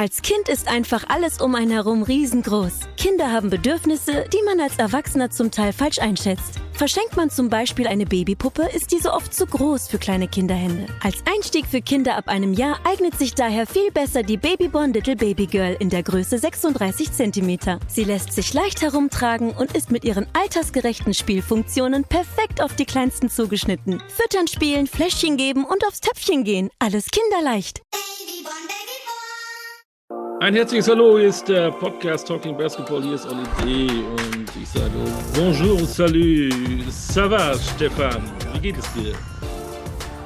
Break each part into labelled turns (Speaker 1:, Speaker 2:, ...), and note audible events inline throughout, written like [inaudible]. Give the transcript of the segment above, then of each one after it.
Speaker 1: Als Kind ist einfach alles um einen herum riesengroß. Kinder haben Bedürfnisse, die man als Erwachsener zum Teil falsch einschätzt. Verschenkt man zum Beispiel eine Babypuppe, ist diese oft zu groß für kleine Kinderhände. Als Einstieg für Kinder ab einem Jahr eignet sich daher viel besser die Babyborn Little Baby Girl in der Größe 36 cm. Sie lässt sich leicht herumtragen und ist mit ihren altersgerechten Spielfunktionen perfekt auf die Kleinsten zugeschnitten. Füttern, spielen, Fläschchen geben und aufs Töpfchen gehen. Alles kinderleicht.
Speaker 2: Ein herzliches Hallo, hier ist der Podcast Talking Basketball, hier ist Olli und ich sage Bonjour, salut, ça va, Stefan, wie geht es dir?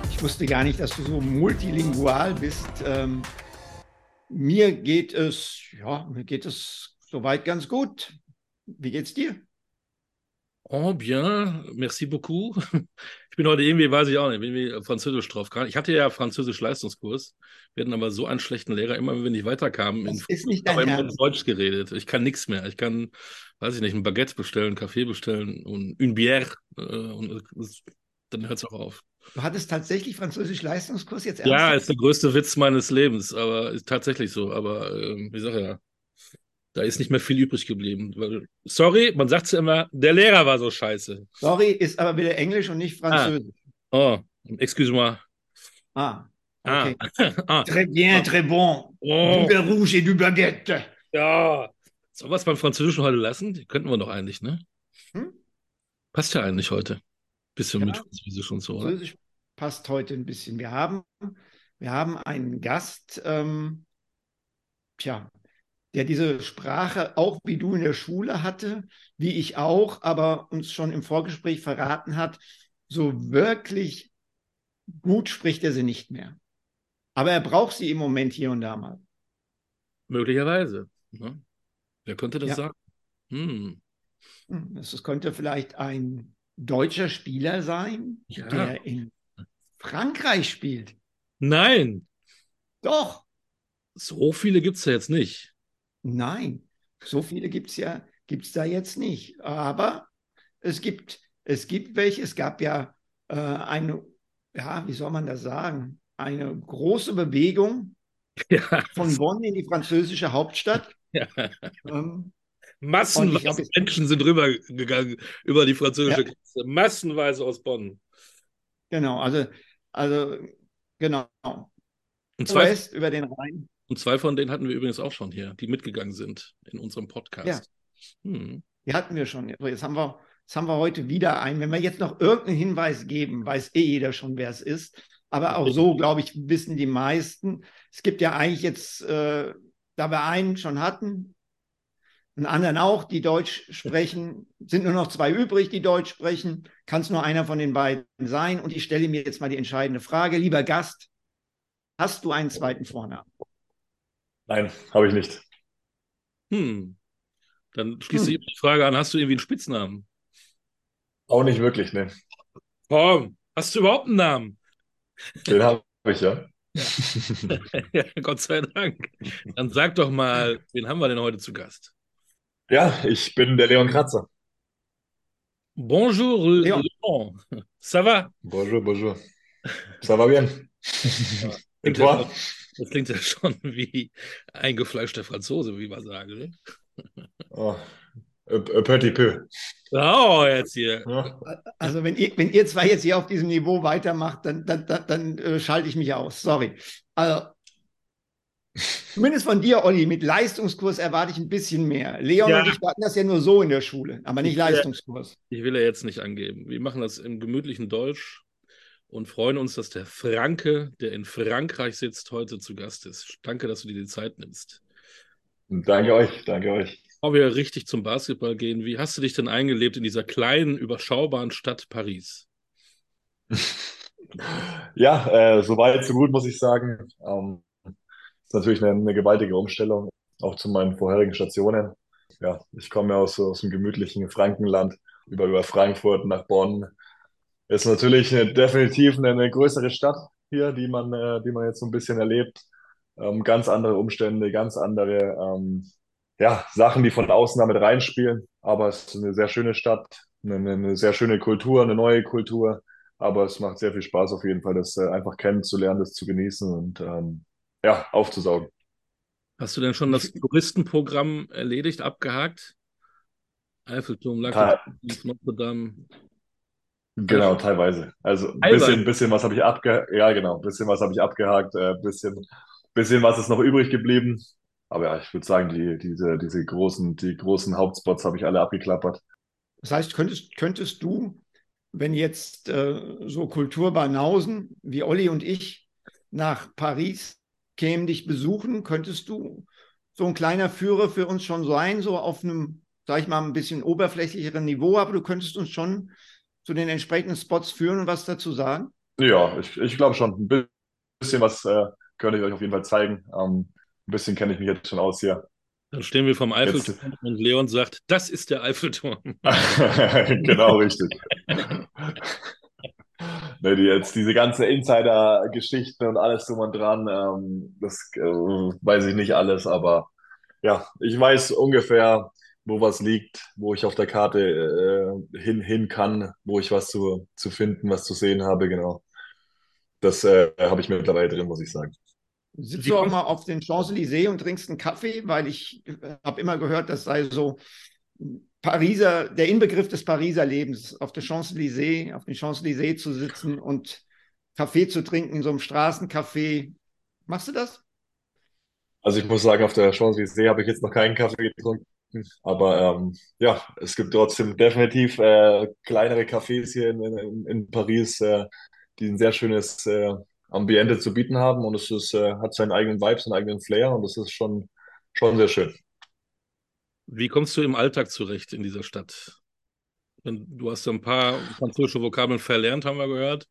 Speaker 3: Ich wusste gar nicht, dass du so multilingual bist. Ähm, mir geht es, ja, mir geht es soweit ganz gut. Wie geht's dir?
Speaker 2: Oh, bien, merci beaucoup. [laughs] Ich bin heute irgendwie, weiß ich auch nicht, irgendwie Französisch drauf. Ich hatte ja Französisch-Leistungskurs. Wir hatten aber so einen schlechten Lehrer, immer wenn wir nicht weiterkamen,
Speaker 3: das in, ist nicht
Speaker 2: aber immer in Deutsch geredet. Ich kann nichts mehr. Ich kann, weiß ich nicht, ein Baguette bestellen, einen Kaffee bestellen und une bière. Äh, und dann hört es auch auf.
Speaker 3: Du hattest tatsächlich Französisch-Leistungskurs jetzt
Speaker 2: ernsthaft? Ja, ist der größte Witz meines Lebens, aber ist tatsächlich so. Aber äh, wie sage ja, da ist nicht mehr viel übrig geblieben. Sorry, man sagt ja immer, der Lehrer war so scheiße.
Speaker 3: Sorry, ist aber wieder Englisch und nicht Französisch.
Speaker 2: Ah. Oh, excuse-moi.
Speaker 3: Ah, okay. [laughs] Ah. Très bien, très bon. Oh. Du Rouge et du Baguette.
Speaker 2: Ja. Es beim Französischen heute lassen? Die könnten wir doch eigentlich, ne? Hm? Passt ja eigentlich heute. Bisschen ja. mit Französisch und so. Französisch
Speaker 3: oder? passt heute ein bisschen. Wir haben, wir haben einen Gast, ähm, tja, der diese Sprache auch wie du in der Schule hatte, wie ich auch, aber uns schon im Vorgespräch verraten hat, so wirklich gut spricht er sie nicht mehr. Aber er braucht sie im Moment hier und da mal.
Speaker 2: Möglicherweise. Ne? Wer könnte das ja. sagen?
Speaker 3: Hm. hm das könnte vielleicht ein deutscher Spieler sein, ja. der in Frankreich spielt.
Speaker 2: Nein.
Speaker 3: Doch.
Speaker 2: So viele gibt es ja jetzt nicht.
Speaker 3: Nein, so viele gibt es ja gibt's da jetzt nicht. Aber es gibt, es gibt welche. Es gab ja äh, eine, ja, wie soll man das sagen, eine große Bewegung [laughs] ja. von Bonn in die französische Hauptstadt. Ja.
Speaker 2: Ähm, Massenweise glaub, Menschen sind rübergegangen über die französische ja. Grenze. Massenweise aus Bonn.
Speaker 3: Genau, also, also genau.
Speaker 2: Und zwar über den Rhein. Und zwei von denen hatten wir übrigens auch schon hier, die mitgegangen sind in unserem Podcast.
Speaker 3: Ja. Hm. Die hatten wir schon. Jetzt haben wir, jetzt haben wir heute wieder einen. Wenn wir jetzt noch irgendeinen Hinweis geben, weiß eh jeder schon, wer es ist. Aber auch so, glaube ich, wissen die meisten. Es gibt ja eigentlich jetzt, äh, da wir einen schon hatten, einen anderen auch, die Deutsch sprechen, sind nur noch zwei übrig, die Deutsch sprechen. Kann es nur einer von den beiden sein? Und ich stelle mir jetzt mal die entscheidende Frage. Lieber Gast, hast du einen zweiten Vornamen?
Speaker 4: Nein, habe ich nicht.
Speaker 2: Hm. Dann schließe hm. ich die Frage an: Hast du irgendwie einen Spitznamen?
Speaker 4: Auch nicht wirklich, ne.
Speaker 2: Komm, hast du überhaupt einen Namen?
Speaker 4: Den habe ich, ja. [laughs]
Speaker 2: ja. Gott sei Dank. Dann sag doch mal, wen haben wir denn heute zu Gast?
Speaker 4: Ja, ich bin der Leon Kratzer.
Speaker 2: Bonjour, Leon. Leon. Ça va?
Speaker 4: Bonjour, bonjour. Ça va bien. [laughs]
Speaker 2: Et toi? Das klingt ja [laughs] schon wie eingefleischter Franzose, wie man sagen. Ne?
Speaker 4: Oh, petit peu.
Speaker 2: Oh, jetzt hier.
Speaker 3: Also, wenn ihr, wenn ihr zwei jetzt hier auf diesem Niveau weitermacht, dann, dann, dann, dann äh, schalte ich mich aus. Sorry. Also, zumindest von dir, Olli, mit Leistungskurs erwarte ich ein bisschen mehr. Leon ja. und ich hatten das ja nur so in der Schule, aber nicht Leistungskurs.
Speaker 2: Ich will ja jetzt nicht angeben. Wir machen das im gemütlichen Deutsch und freuen uns, dass der Franke, der in Frankreich sitzt, heute zu Gast ist. Danke, dass du dir die Zeit nimmst.
Speaker 4: Danke euch, danke euch.
Speaker 2: Bevor wir richtig zum Basketball gehen, wie hast du dich denn eingelebt in dieser kleinen, überschaubaren Stadt Paris? [laughs]
Speaker 4: ja, äh, soweit, so gut, muss ich sagen. Ähm, ist natürlich eine, eine, gewaltige Umstellung, auch zu meinen vorherigen Stationen. Ja, ich komme ja aus, aus dem gemütlichen Frankenland, über, über Frankfurt nach Bonn, ist natürlich eine, definitiv eine, eine, größere Stadt hier, die man, äh, die man jetzt so ein bisschen erlebt. Ähm, ganz andere Umstände, ganz andere ähm, ja, Sachen, die von außen damit reinspielen. Aber es ist eine sehr schöne Stadt, eine, eine sehr schöne Kultur, eine neue Kultur. Aber es macht sehr viel Spaß auf jeden Fall, das äh, einfach kennenzulernen, das zu genießen und ähm, ja, aufzusaugen.
Speaker 2: Hast du denn schon das Touristenprogramm erledigt, abgehakt? Eiffelturm, Notre Dame.
Speaker 4: Genau, teilweise. Also ein bisschen, bisschen was habe ich abgehakt. Ja, genau, bisschen was habe ich abgehakt, äh, bisschen, bisschen was ist noch übrig geblieben. Aber ja, ich würde sagen, die, diese, diese großen, die großen Hauptspots habe ich alle abgeklappert.
Speaker 3: Das heißt, könntest, könntest du, wenn jetzt äh, so Kulturbanausen wie Olli und ich nach Paris kämen, dich besuchen, könntest du so ein kleiner Führer für uns schon sein, so auf einem, sag ich mal, ein bisschen oberflächlicheren Niveau, aber du könntest uns schon zu den entsprechenden Spots führen und was dazu sagen?
Speaker 4: Ja, ich, ich glaube schon. Ein bisschen was äh, könnte ich euch auf jeden Fall zeigen. Ähm, ein bisschen kenne ich mich jetzt schon aus hier.
Speaker 2: Dann stehen wir vom Eiffelturm jetzt. [laughs] und Leon sagt, das ist der Eiffelturm. [laughs]
Speaker 4: genau, richtig. ne, die, jetzt diese ganze Insider-Geschichten und alles drum und dran, ähm, das äh, weiß ich nicht alles, aber ja, ich weiß ungefähr, wo was liegt, wo ich auf der Karte äh, hin, hin kann, wo ich was zu, zu finden, was zu sehen habe, genau. Das äh, habe ich mittlerweile drin, muss ich sagen.
Speaker 3: Sitzt du auch mal auf den Champs-Élysées und trinkst einen Kaffee? Weil ich äh, habe immer gehört, das sei so Pariser, der Inbegriff des Pariser Lebens, auf der Champs-Élysées, auf den Champs-Élysées zu sitzen und Kaffee zu trinken in so einem Straßencafé. Machst du das?
Speaker 4: Also ich muss sagen, auf der Champs-Élysées habe ich jetzt noch keinen Kaffee getrunken. Aber ähm, ja, es gibt trotzdem definitiv äh, kleinere Cafés hier in, in, in Paris, äh, die ein sehr schönes äh, Ambiente zu bieten haben und es ist, äh, hat seinen eigenen Vibe, seinen eigenen Flair und das ist schon, schon sehr schön.
Speaker 2: Wie kommst du im Alltag zurecht in dieser Stadt? Du hast ja ein paar französische Vokabeln verlernt, haben wir gehört.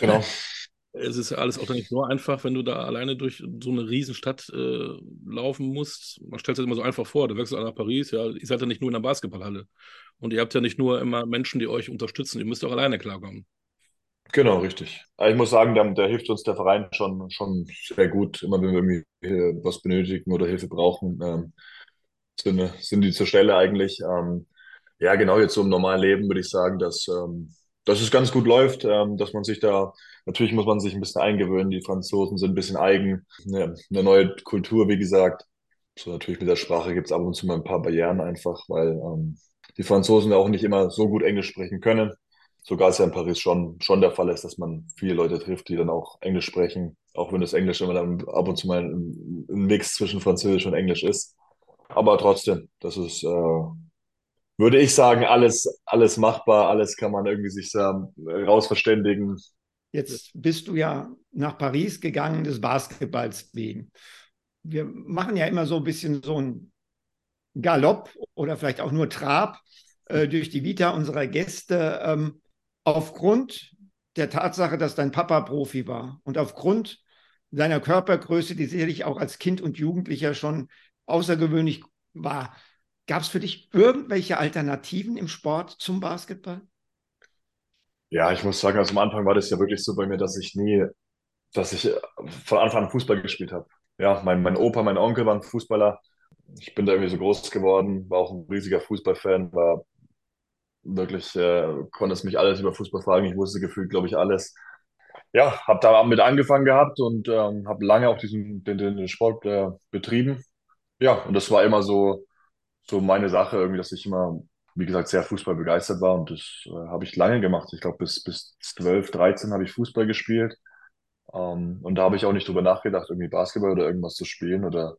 Speaker 4: Genau. [laughs]
Speaker 2: es ist alles auch nicht so einfach, wenn du da alleine durch so eine Riesenstadt äh, laufen musst. Man stellt sich das immer so einfach vor, du wechselst nach Paris, ja, ihr seid ja nicht nur in der Basketballhalle. Und ihr habt ja nicht nur immer Menschen, die euch unterstützen, ihr müsst auch alleine klarkommen.
Speaker 4: Genau, richtig. Also ich muss sagen, da, da, hilft uns der Verein schon, schon sehr gut, immer wenn wir irgendwie was benötigen oder Hilfe brauchen, ähm, sind, sind die zur Stelle eigentlich. Ähm, ja, genau, jetzt so im normalen Leben würde ich sagen, dass, ähm, dass es ganz gut läuft, ähm, dass man sich da Natürlich muss man sich ein bisschen eingewöhnen. Die Franzosen sind ein bisschen eigen. Eine, eine neue Kultur, wie gesagt. So natürlich mit der Sprache gibt es ab und zu mal ein paar Barrieren einfach, weil ähm, die Franzosen auch nicht immer so gut Englisch sprechen können. Sogar ist ja in Paris schon, schon der Fall ist, dass man viele Leute trifft, die dann auch Englisch sprechen, auch wenn das Englisch immer dann ab und zu mal ein, ein Mix zwischen Französisch und Englisch ist. Aber trotzdem, das ist, äh, würde ich sagen, alles, alles machbar, alles kann man irgendwie sich da rausverständigen.
Speaker 3: Jetzt bist du ja nach Paris gegangen des Basketballs wegen. Wir machen ja immer so ein bisschen so ein Galopp oder vielleicht auch nur Trab äh, durch die Vita unserer Gäste. Ähm, aufgrund der Tatsache, dass dein Papa Profi war und aufgrund seiner Körpergröße, die sicherlich auch als Kind und Jugendlicher schon außergewöhnlich war, gab es für dich irgendwelche Alternativen im Sport zum Basketball?
Speaker 4: Ja, ich muss sagen, also am Anfang war das ja wirklich so bei mir, dass ich nie, dass ich äh, von Anfang an Fußball gespielt habe. Ja, mein, mein Opa, mein Onkel waren Fußballer. Ich bin da irgendwie so groß geworden, war auch ein riesiger Fußballfan, war wirklich, äh, konnte es mich alles über Fußball fragen. Ich wusste gefühlt, glaube ich, alles. Ja, habe da mit angefangen gehabt und ähm, habe lange auch diesen den, den Sport äh, betrieben. Ja, und das war immer so, so meine Sache, irgendwie, dass ich immer wie gesagt, sehr Fußball begeistert war und das äh, habe ich lange gemacht. Ich glaube, bis, bis 12, 13 habe ich Fußball gespielt. Ähm, und da habe ich auch nicht drüber nachgedacht, irgendwie Basketball oder irgendwas zu spielen. Oder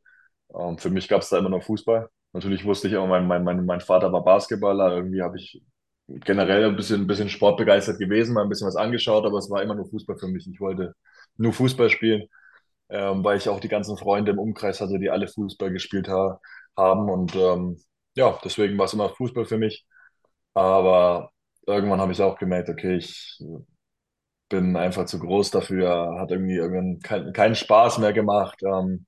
Speaker 4: ähm, für mich gab es da immer noch Fußball. Natürlich wusste ich immer, mein, mein, mein, mein Vater war Basketballer. Irgendwie habe ich generell ein bisschen, ein bisschen sportbegeistert gewesen, mal ein bisschen was angeschaut, aber es war immer nur Fußball für mich. Ich wollte nur Fußball spielen, ähm, weil ich auch die ganzen Freunde im Umkreis hatte, die alle Fußball gespielt ha haben. Und ähm, ja, deswegen war es immer Fußball für mich. Aber irgendwann habe ich auch gemerkt, okay, ich bin einfach zu groß dafür, hat irgendwie irgendwann kein, keinen Spaß mehr gemacht. Ähm,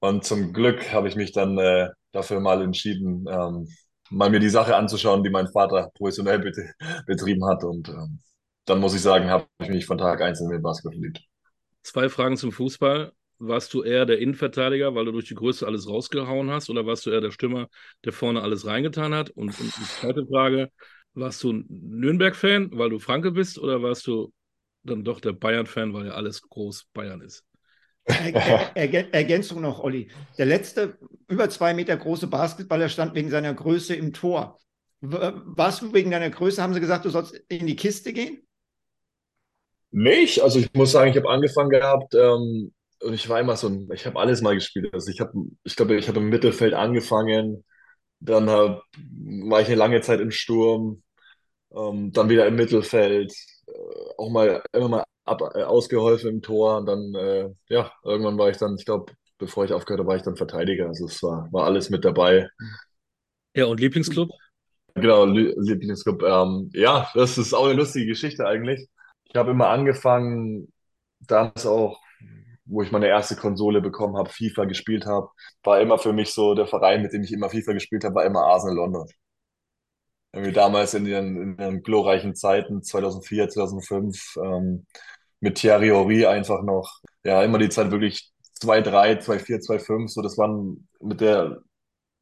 Speaker 4: und zum Glück habe ich mich dann äh, dafür mal entschieden, ähm, mal mir die Sache anzuschauen, die mein Vater professionell bet betrieben hat. Und ähm, dann muss ich sagen, habe ich mich von Tag eins in den Basketball verliebt.
Speaker 2: Zwei Fragen zum Fußball warst du eher der Innenverteidiger, weil du durch die Größe alles rausgehauen hast, oder warst du eher der Stürmer, der vorne alles reingetan hat? Und, und die zweite Frage, warst du ein Nürnberg-Fan, weil du Franke bist, oder warst du dann doch der Bayern-Fan, weil ja alles groß Bayern ist?
Speaker 3: Er, er, Ergänzung noch, Olli. Der letzte über zwei Meter große Basketballer stand wegen seiner Größe im Tor. Warst du wegen deiner Größe, haben sie gesagt, du sollst in die Kiste gehen?
Speaker 4: Nicht. Also ich muss sagen, ich habe angefangen gehabt ähm, und ich war immer so ein, ich habe alles mal gespielt. Also ich habe, ich glaube, ich habe im Mittelfeld angefangen, dann hab, war ich eine lange Zeit im Sturm, ähm, dann wieder im Mittelfeld, äh, auch mal immer mal ab, äh, ausgeholfen im Tor und dann, äh, ja, irgendwann war ich dann, ich glaube, bevor ich aufgehört habe, war ich dann Verteidiger. Also es war, war alles mit dabei.
Speaker 2: Ja, und Lieblingsclub?
Speaker 4: Genau, Lieblingsclub. Ähm, ja, das ist auch eine lustige Geschichte eigentlich. Ich habe immer angefangen, damals auch, wo ich meine erste Konsole bekommen habe, FIFA gespielt habe, war immer für mich so der Verein, mit dem ich immer FIFA gespielt habe, war immer Arsenal London. Irgendwie damals in den, in den glorreichen Zeiten, 2004, 2005, ähm, mit Thierry Henry einfach noch, ja, immer die Zeit wirklich 2-3, 2-4, 2-5, so das waren mit der,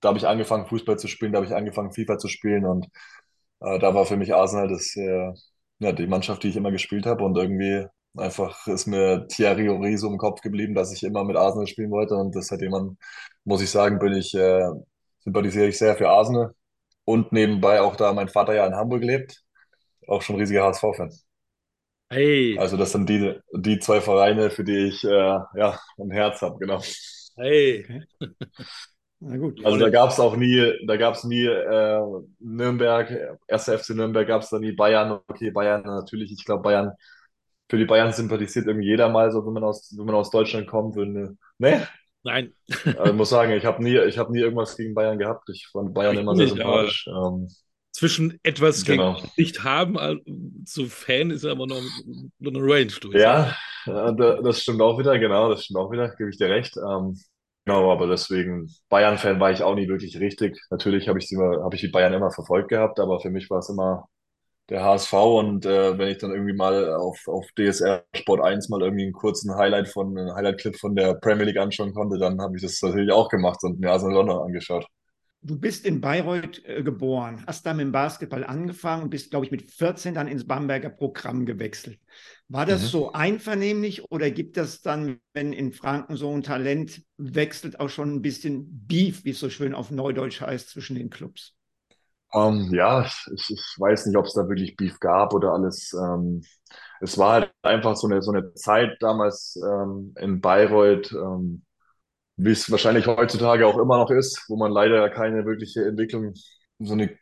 Speaker 4: da habe ich angefangen Fußball zu spielen, da habe ich angefangen FIFA zu spielen und äh, da war für mich Arsenal das, äh, ja, die Mannschaft, die ich immer gespielt habe und irgendwie einfach ist mir Thierry Henry so im Kopf geblieben, dass ich immer mit Arsenal spielen wollte und das hat jemand, muss ich sagen, bin ich, äh, sympathisiere ich sehr für Arsenal und nebenbei auch da mein Vater ja in Hamburg lebt, auch schon riesiger HSV-Fan.
Speaker 2: Hey.
Speaker 4: Also das sind die, die zwei Vereine, für die ich äh, ja, ein Herz habe, genau.
Speaker 2: Hey.
Speaker 3: Na gut.
Speaker 4: Also da gab es auch nie, da gab es nie äh, Nürnberg, 1. FC Nürnberg gab es da nie Bayern. Okay, Bayern natürlich, ich glaube Bayern, für die Bayern sympathisiert irgendwie jeder mal so, wenn man aus, wenn man aus Deutschland kommt. Wenn, ne?
Speaker 2: Nein. [laughs]
Speaker 4: Also ich muss sagen, ich habe nie, ich habe nie irgendwas gegen Bayern gehabt. Ich fand Bayern ich immer sehr sympathisch. Ähm,
Speaker 2: zwischen etwas genau. nicht haben zu Fan ist aber noch, eine Range durch.
Speaker 4: Ja, das stimmt auch wieder, genau, das stimmt auch wieder, gebe ich dir recht. Ähm, genau, aber deswegen, Bayern-Fan war ich auch nie wirklich richtig. Natürlich habe ich, hab ich die Bayern immer verfolgt gehabt, aber für mich war es immer der HSV und äh, wenn ich dann irgendwie mal auf, auf DSR Sport 1 mal irgendwie einen kurzen Highlight von, Highlight-Clip von der Premier League anschauen konnte, dann habe ich das natürlich auch gemacht und mir Arsenal London angeschaut.
Speaker 3: Du bist in Bayreuth äh, geboren, hast dann mit dem Basketball angefangen und bist, glaube ich, mit 14 dann ins Bamberger Programm gewechselt. War das mhm. so einvernehmlich oder gibt es dann, wenn in Franken so ein Talent wechselt, auch schon ein bisschen Beef, wie es so schön auf Neudeutsch heißt, zwischen den Clubs?
Speaker 4: Um, ähm, ja, ich, ich weiß nicht, ob es da wirklich Beef gab oder alles. Ähm, es war halt einfach so eine, so eine Zeit damals ähm, in Bayreuth, ähm, wie es wahrscheinlich heutzutage auch immer noch ist, wo man leider keine wirkliche Entwicklung, so eine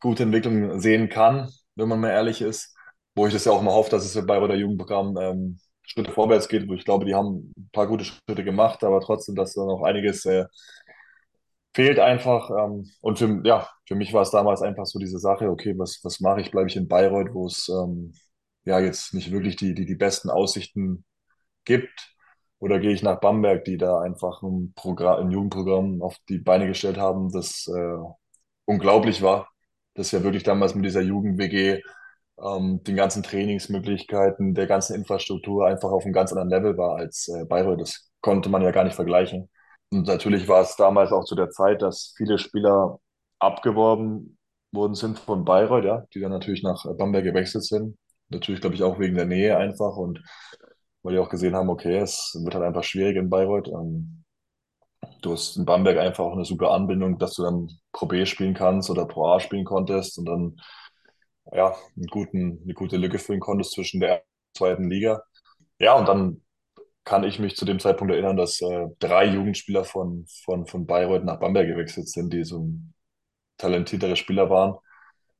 Speaker 4: gute Entwicklung sehen kann, wenn man mal ehrlich ist. Wo ich das ja auch mal hoffe, dass es bei der Jugendprogramm ähm, Schritte vorwärts geht, ich glaube, die haben ein paar gute Schritte gemacht, aber trotzdem, dass da noch einiges äh, fehlt einfach. Ähm, und für, ja, für mich war es damals einfach so diese Sache, okay, was, was mache ich? Bleibe ich in Bayreuth, wo es ähm, ja jetzt nicht wirklich die, die, die besten Aussichten gibt? Oder gehe ich nach Bamberg, die da einfach ein, Programm, ein Jugendprogramm auf die Beine gestellt haben, das äh, unglaublich war. Das ja wirklich damals mit dieser Jugend-WG, ähm, den ganzen Trainingsmöglichkeiten, der ganzen Infrastruktur einfach auf einem ganz anderen Level war als äh, Bayreuth. Das konnte man ja gar nicht vergleichen. Und natürlich war es damals auch zu der Zeit, dass viele Spieler abgeworben worden sind von Bayreuth, ja, die dann natürlich nach Bamberg gewechselt sind. Natürlich, glaube ich, auch wegen der Nähe einfach und weil die auch gesehen haben, okay, es wird halt einfach schwierig in Bayreuth. Ähm, du hast in Bamberg einfach auch eine super Anbindung, dass du dann Pro B spielen kannst oder Pro A spielen konntest und dann ja, einen guten, eine gute Lücke füllen konntest zwischen der zweiten Liga. Ja, und dann kann ich mich zu dem Zeitpunkt erinnern, dass äh, drei Jugendspieler von, von, von Bayreuth nach Bamberg gewechselt sind, die so talentiertere Spieler waren.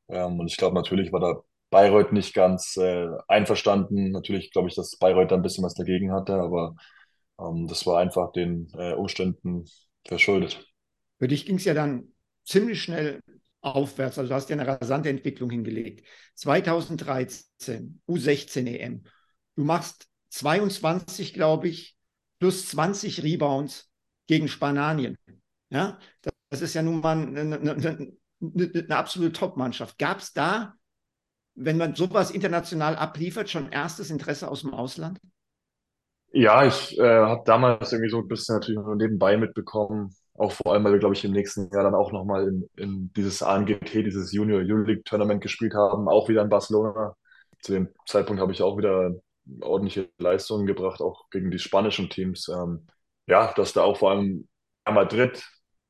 Speaker 4: Ähm, und ich glaube, natürlich war da Bayreuth nicht ganz äh, einverstanden. Natürlich glaube ich, dass Bayreuth da ein bisschen was dagegen hatte, aber ähm, das war einfach den äh, Umständen verschuldet.
Speaker 3: Für dich ging es ja dann ziemlich schnell aufwärts. Also du hast ja eine rasante Entwicklung hingelegt. 2013 U16 EM. Du machst 22, glaube ich, plus 20 Rebounds gegen Spanien. Ja, das ist ja nun mal eine, eine, eine, eine absolute Top-Mannschaft. Gab es da wenn man sowas international abliefert, schon erstes Interesse aus dem Ausland?
Speaker 4: Ja, ich äh, habe damals irgendwie so ein bisschen natürlich nur nebenbei mitbekommen, auch vor allem, weil wir, glaube ich, im nächsten Jahr dann auch nochmal in, in dieses ANGT, dieses Junior Euroleague Tournament gespielt haben, auch wieder in Barcelona. Zu dem Zeitpunkt habe ich auch wieder ordentliche Leistungen gebracht, auch gegen die spanischen Teams. Ähm, ja, dass da auch vor allem Madrid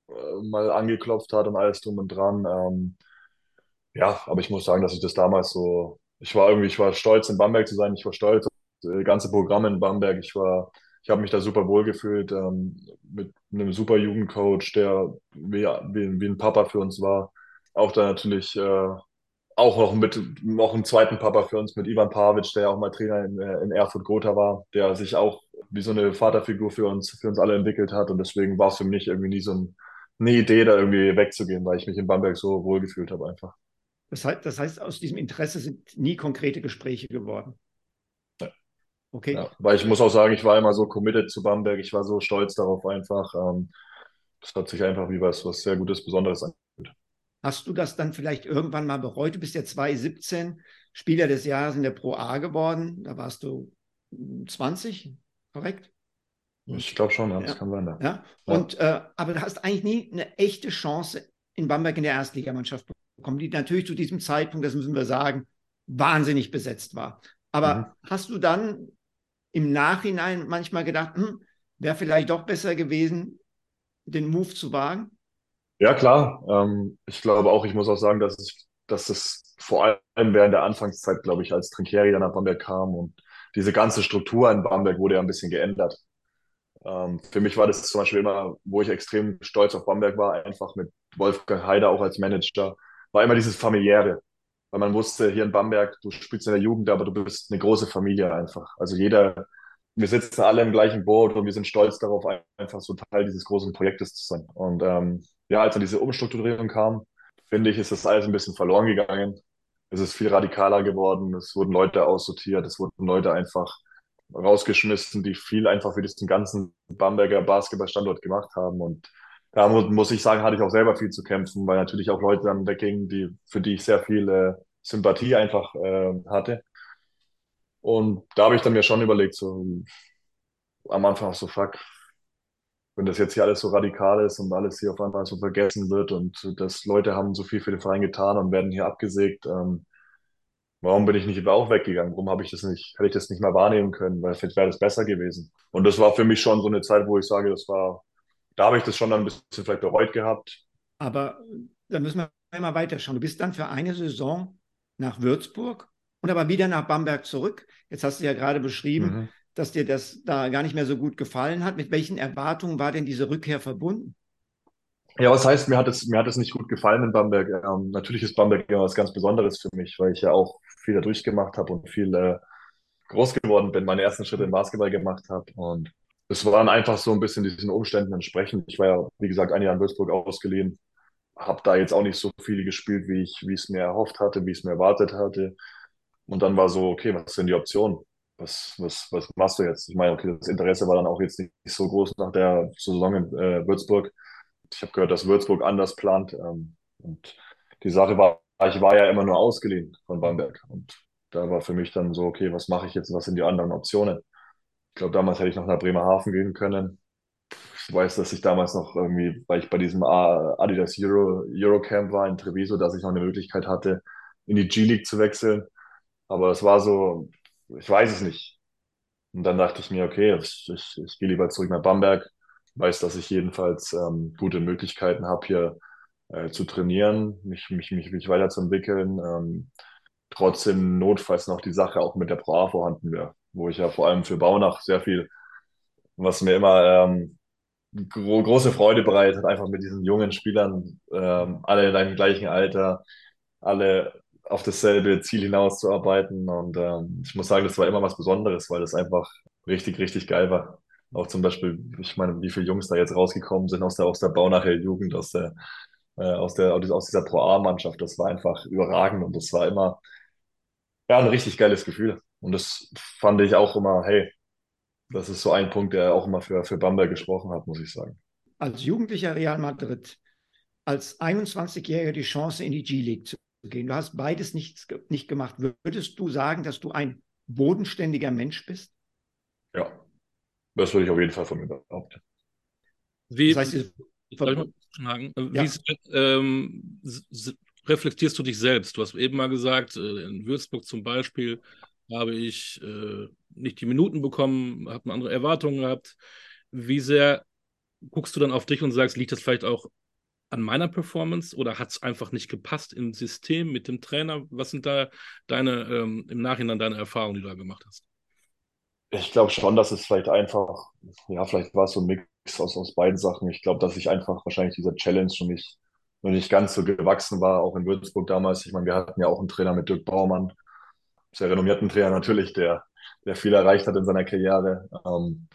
Speaker 4: äh, mal angeklopft hat und alles drum und dran. Ähm, ja, aber ich muss sagen, dass ich das damals so, ich war irgendwie, ich war stolz in Bamberg zu sein, ich war stolz das ganze Programm in Bamberg, ich war, ich habe mich da super wohl gefühlt, ähm, mit einem super Jugendcoach, der wie, wie, wie ein Papa für uns war. Auch da natürlich äh, auch noch mit noch einen zweiten Papa für uns mit Ivan Pavic, der auch mal Trainer in, äh, in Erfurt Gotha war, der sich auch wie so eine Vaterfigur für uns, für uns alle entwickelt hat. Und deswegen war es für mich irgendwie nie so ein, eine Idee, da irgendwie wegzugehen, weil ich mich in Bamberg so wohl gefühlt habe einfach.
Speaker 3: Das heißt, das heißt, aus diesem Interesse sind nie konkrete Gespräche geworden.
Speaker 4: Ja. Okay. Ja, weil ich muss auch sagen, ich war immer so committed zu Bamberg, ich war so stolz darauf einfach. Ähm, das hat sich einfach wie was, was sehr Gutes, Besonderes angefühlt.
Speaker 3: Hast du das dann vielleicht irgendwann mal bereut? Du bist ja 2017 Spieler des Jahres in der Pro A geworden. Da warst du 20, korrekt?
Speaker 4: Ich glaube schon, ja, das kann sein.
Speaker 3: Ja. ja. Und, äh, aber du hast eigentlich nie eine echte Chance in Bamberg in der Erstligamannschaft bekommen, die natürlich zu diesem Zeitpunkt, das müssen wir sagen, wahnsinnig besetzt war. Aber mhm. hast du dann im Nachhinein manchmal gedacht, hm, wäre vielleicht doch besser gewesen, den Move zu wagen?
Speaker 4: Ja, klar. Ähm, ich glaube auch, ich muss auch sagen, dass, ich, dass es vor allem während der Anfangszeit, glaube ich, als Trinkieri dann nach Bamberg kam und diese ganze Struktur in Bamberg wurde ja ein bisschen geändert. Ähm, für mich war das zum Beispiel immer, wo ich extrem stolz auf Bamberg war, einfach mit Wolfgang Heider auch als Manager, war immer dieses familiäre. Weil man wusste, hier in Bamberg, du spielst in der Jugend, aber du bist eine große Familie einfach. Also jeder, wir sitzen alle im gleichen Boot und wir sind stolz darauf, einfach so Teil dieses großen Projektes zu sein. Und ähm, ja, als dann diese Umstrukturierung kam, finde ich, ist das alles ein bisschen verloren gegangen. Es ist viel radikaler geworden. Es wurden Leute aussortiert. Es wurden Leute einfach rausgeschmissen, die viel einfach für diesen ganzen Bamberger Basketballstandort gemacht haben. Und da muss ich sagen, hatte ich auch selber viel zu kämpfen, weil natürlich auch Leute dann weggingen, die, für die ich sehr viel äh, Sympathie einfach äh, hatte. Und da habe ich dann mir schon überlegt, so am Anfang so, fuck, wenn das jetzt hier alles so radikal ist und alles hier auf einmal so vergessen wird und dass Leute haben so viel für den Verein getan und werden hier abgesägt, ähm, warum bin ich nicht auch weggegangen? Warum habe ich das nicht, hätte ich das nicht mal wahrnehmen können? Weil vielleicht wäre das besser gewesen. Und das war für mich schon so eine Zeit, wo ich sage, das war, da habe ich das schon dann ein bisschen vielleicht bereut gehabt.
Speaker 3: Aber da müssen wir einmal weiterschauen. Du bist dann für eine Saison nach Würzburg und aber wieder nach Bamberg zurück. Jetzt hast du ja gerade beschrieben, mhm dass dir das da gar nicht mehr so gut gefallen hat. Mit welchen Erwartungen war denn diese Rückkehr verbunden?
Speaker 4: Ja, was heißt, mir hat es, mir hat es nicht gut gefallen in Bamberg. Ähm, natürlich ist Bamberg immer was ganz Besonderes für mich, weil ich ja auch viel da durchgemacht habe und viel äh, groß geworden bin, meine ersten Schritte im Basketball gemacht habe. Und es waren einfach so ein bisschen diesen Umständen entsprechend. Ich war ja, wie gesagt, ein Jahr in Würzburg ausgeliehen, habe da jetzt auch nicht so viele gespielt, wie ich, wie es mir erhofft hatte, wie es mir erwartet hatte. Und dann war so, okay, was sind die Optionen? Was, was, was machst du jetzt? Ich meine, okay, das Interesse war dann auch jetzt nicht so groß nach der Saison in äh, Würzburg. Ich habe gehört, dass Würzburg anders plant. Ähm, und die Sache war, ich war ja immer nur ausgeliehen von Bamberg. Und da war für mich dann so, okay, was mache ich jetzt? Was sind die anderen Optionen? Ich glaube, damals hätte ich noch nach Bremerhaven gehen können. Ich weiß, dass ich damals noch irgendwie, weil ich bei diesem Adidas Euro, Eurocamp war in Treviso, dass ich noch eine Möglichkeit hatte, in die G-League zu wechseln. Aber es war so, ich weiß es nicht. Und dann dachte ich mir, okay, ich, ich, ich gehe lieber zurück nach Bamberg, weiß, dass ich jedenfalls ähm, gute Möglichkeiten habe, hier äh, zu trainieren, mich, mich, mich, mich weiterzuentwickeln. Ähm, trotzdem notfalls noch die Sache auch mit der Pro A vorhanden wäre, wo ich ja vor allem für Baunach sehr viel, was mir immer ähm, gro große Freude bereitet, einfach mit diesen jungen Spielern, ähm, alle in einem gleichen Alter, alle auf dasselbe Ziel hinauszuarbeiten. Und ähm, ich muss sagen, das war immer was Besonderes, weil das einfach richtig, richtig geil war. Auch zum Beispiel, ich meine, wie viele Jungs da jetzt rausgekommen sind aus der, aus der Baunacher Jugend, aus der, äh, aus der, aus dieser Pro A-Mannschaft. Das war einfach überragend und das war immer, ja, ein richtig geiles Gefühl. Und das fand ich auch immer, hey, das ist so ein Punkt, der auch immer für, für Bamberg gesprochen hat, muss ich sagen.
Speaker 3: Als Jugendlicher Real Madrid, als 21-Jähriger die Chance in die G-League zu gehen. Du hast beides nicht, nicht gemacht. Würdest du sagen, dass du ein bodenständiger Mensch bist?
Speaker 4: Ja, das würde ich auf jeden Fall von mir behaupten.
Speaker 2: Wie, das heißt, ich fragen, ja. wie ähm, reflektierst du dich selbst? Du hast eben mal gesagt, äh, in Würzburg zum Beispiel habe ich äh, nicht die Minuten bekommen, habe andere Erwartungen gehabt. Wie sehr guckst du dann auf dich und sagst, liegt das vielleicht auch an meiner Performance oder hat es einfach nicht gepasst im System mit dem Trainer? Was sind da deine ähm, im Nachhinein deine Erfahrungen, die du da gemacht hast?
Speaker 4: Ich glaube schon, dass es vielleicht einfach, ja, vielleicht war es so ein Mix aus, aus beiden Sachen. Ich glaube, dass ich einfach wahrscheinlich dieser Challenge schon nicht, noch nicht ganz so gewachsen war, auch in Würzburg damals. Ich meine, wir hatten ja auch einen Trainer mit Dirk Baumann, sehr renommierten Trainer natürlich, der, der viel erreicht hat in seiner Karriere, ähm,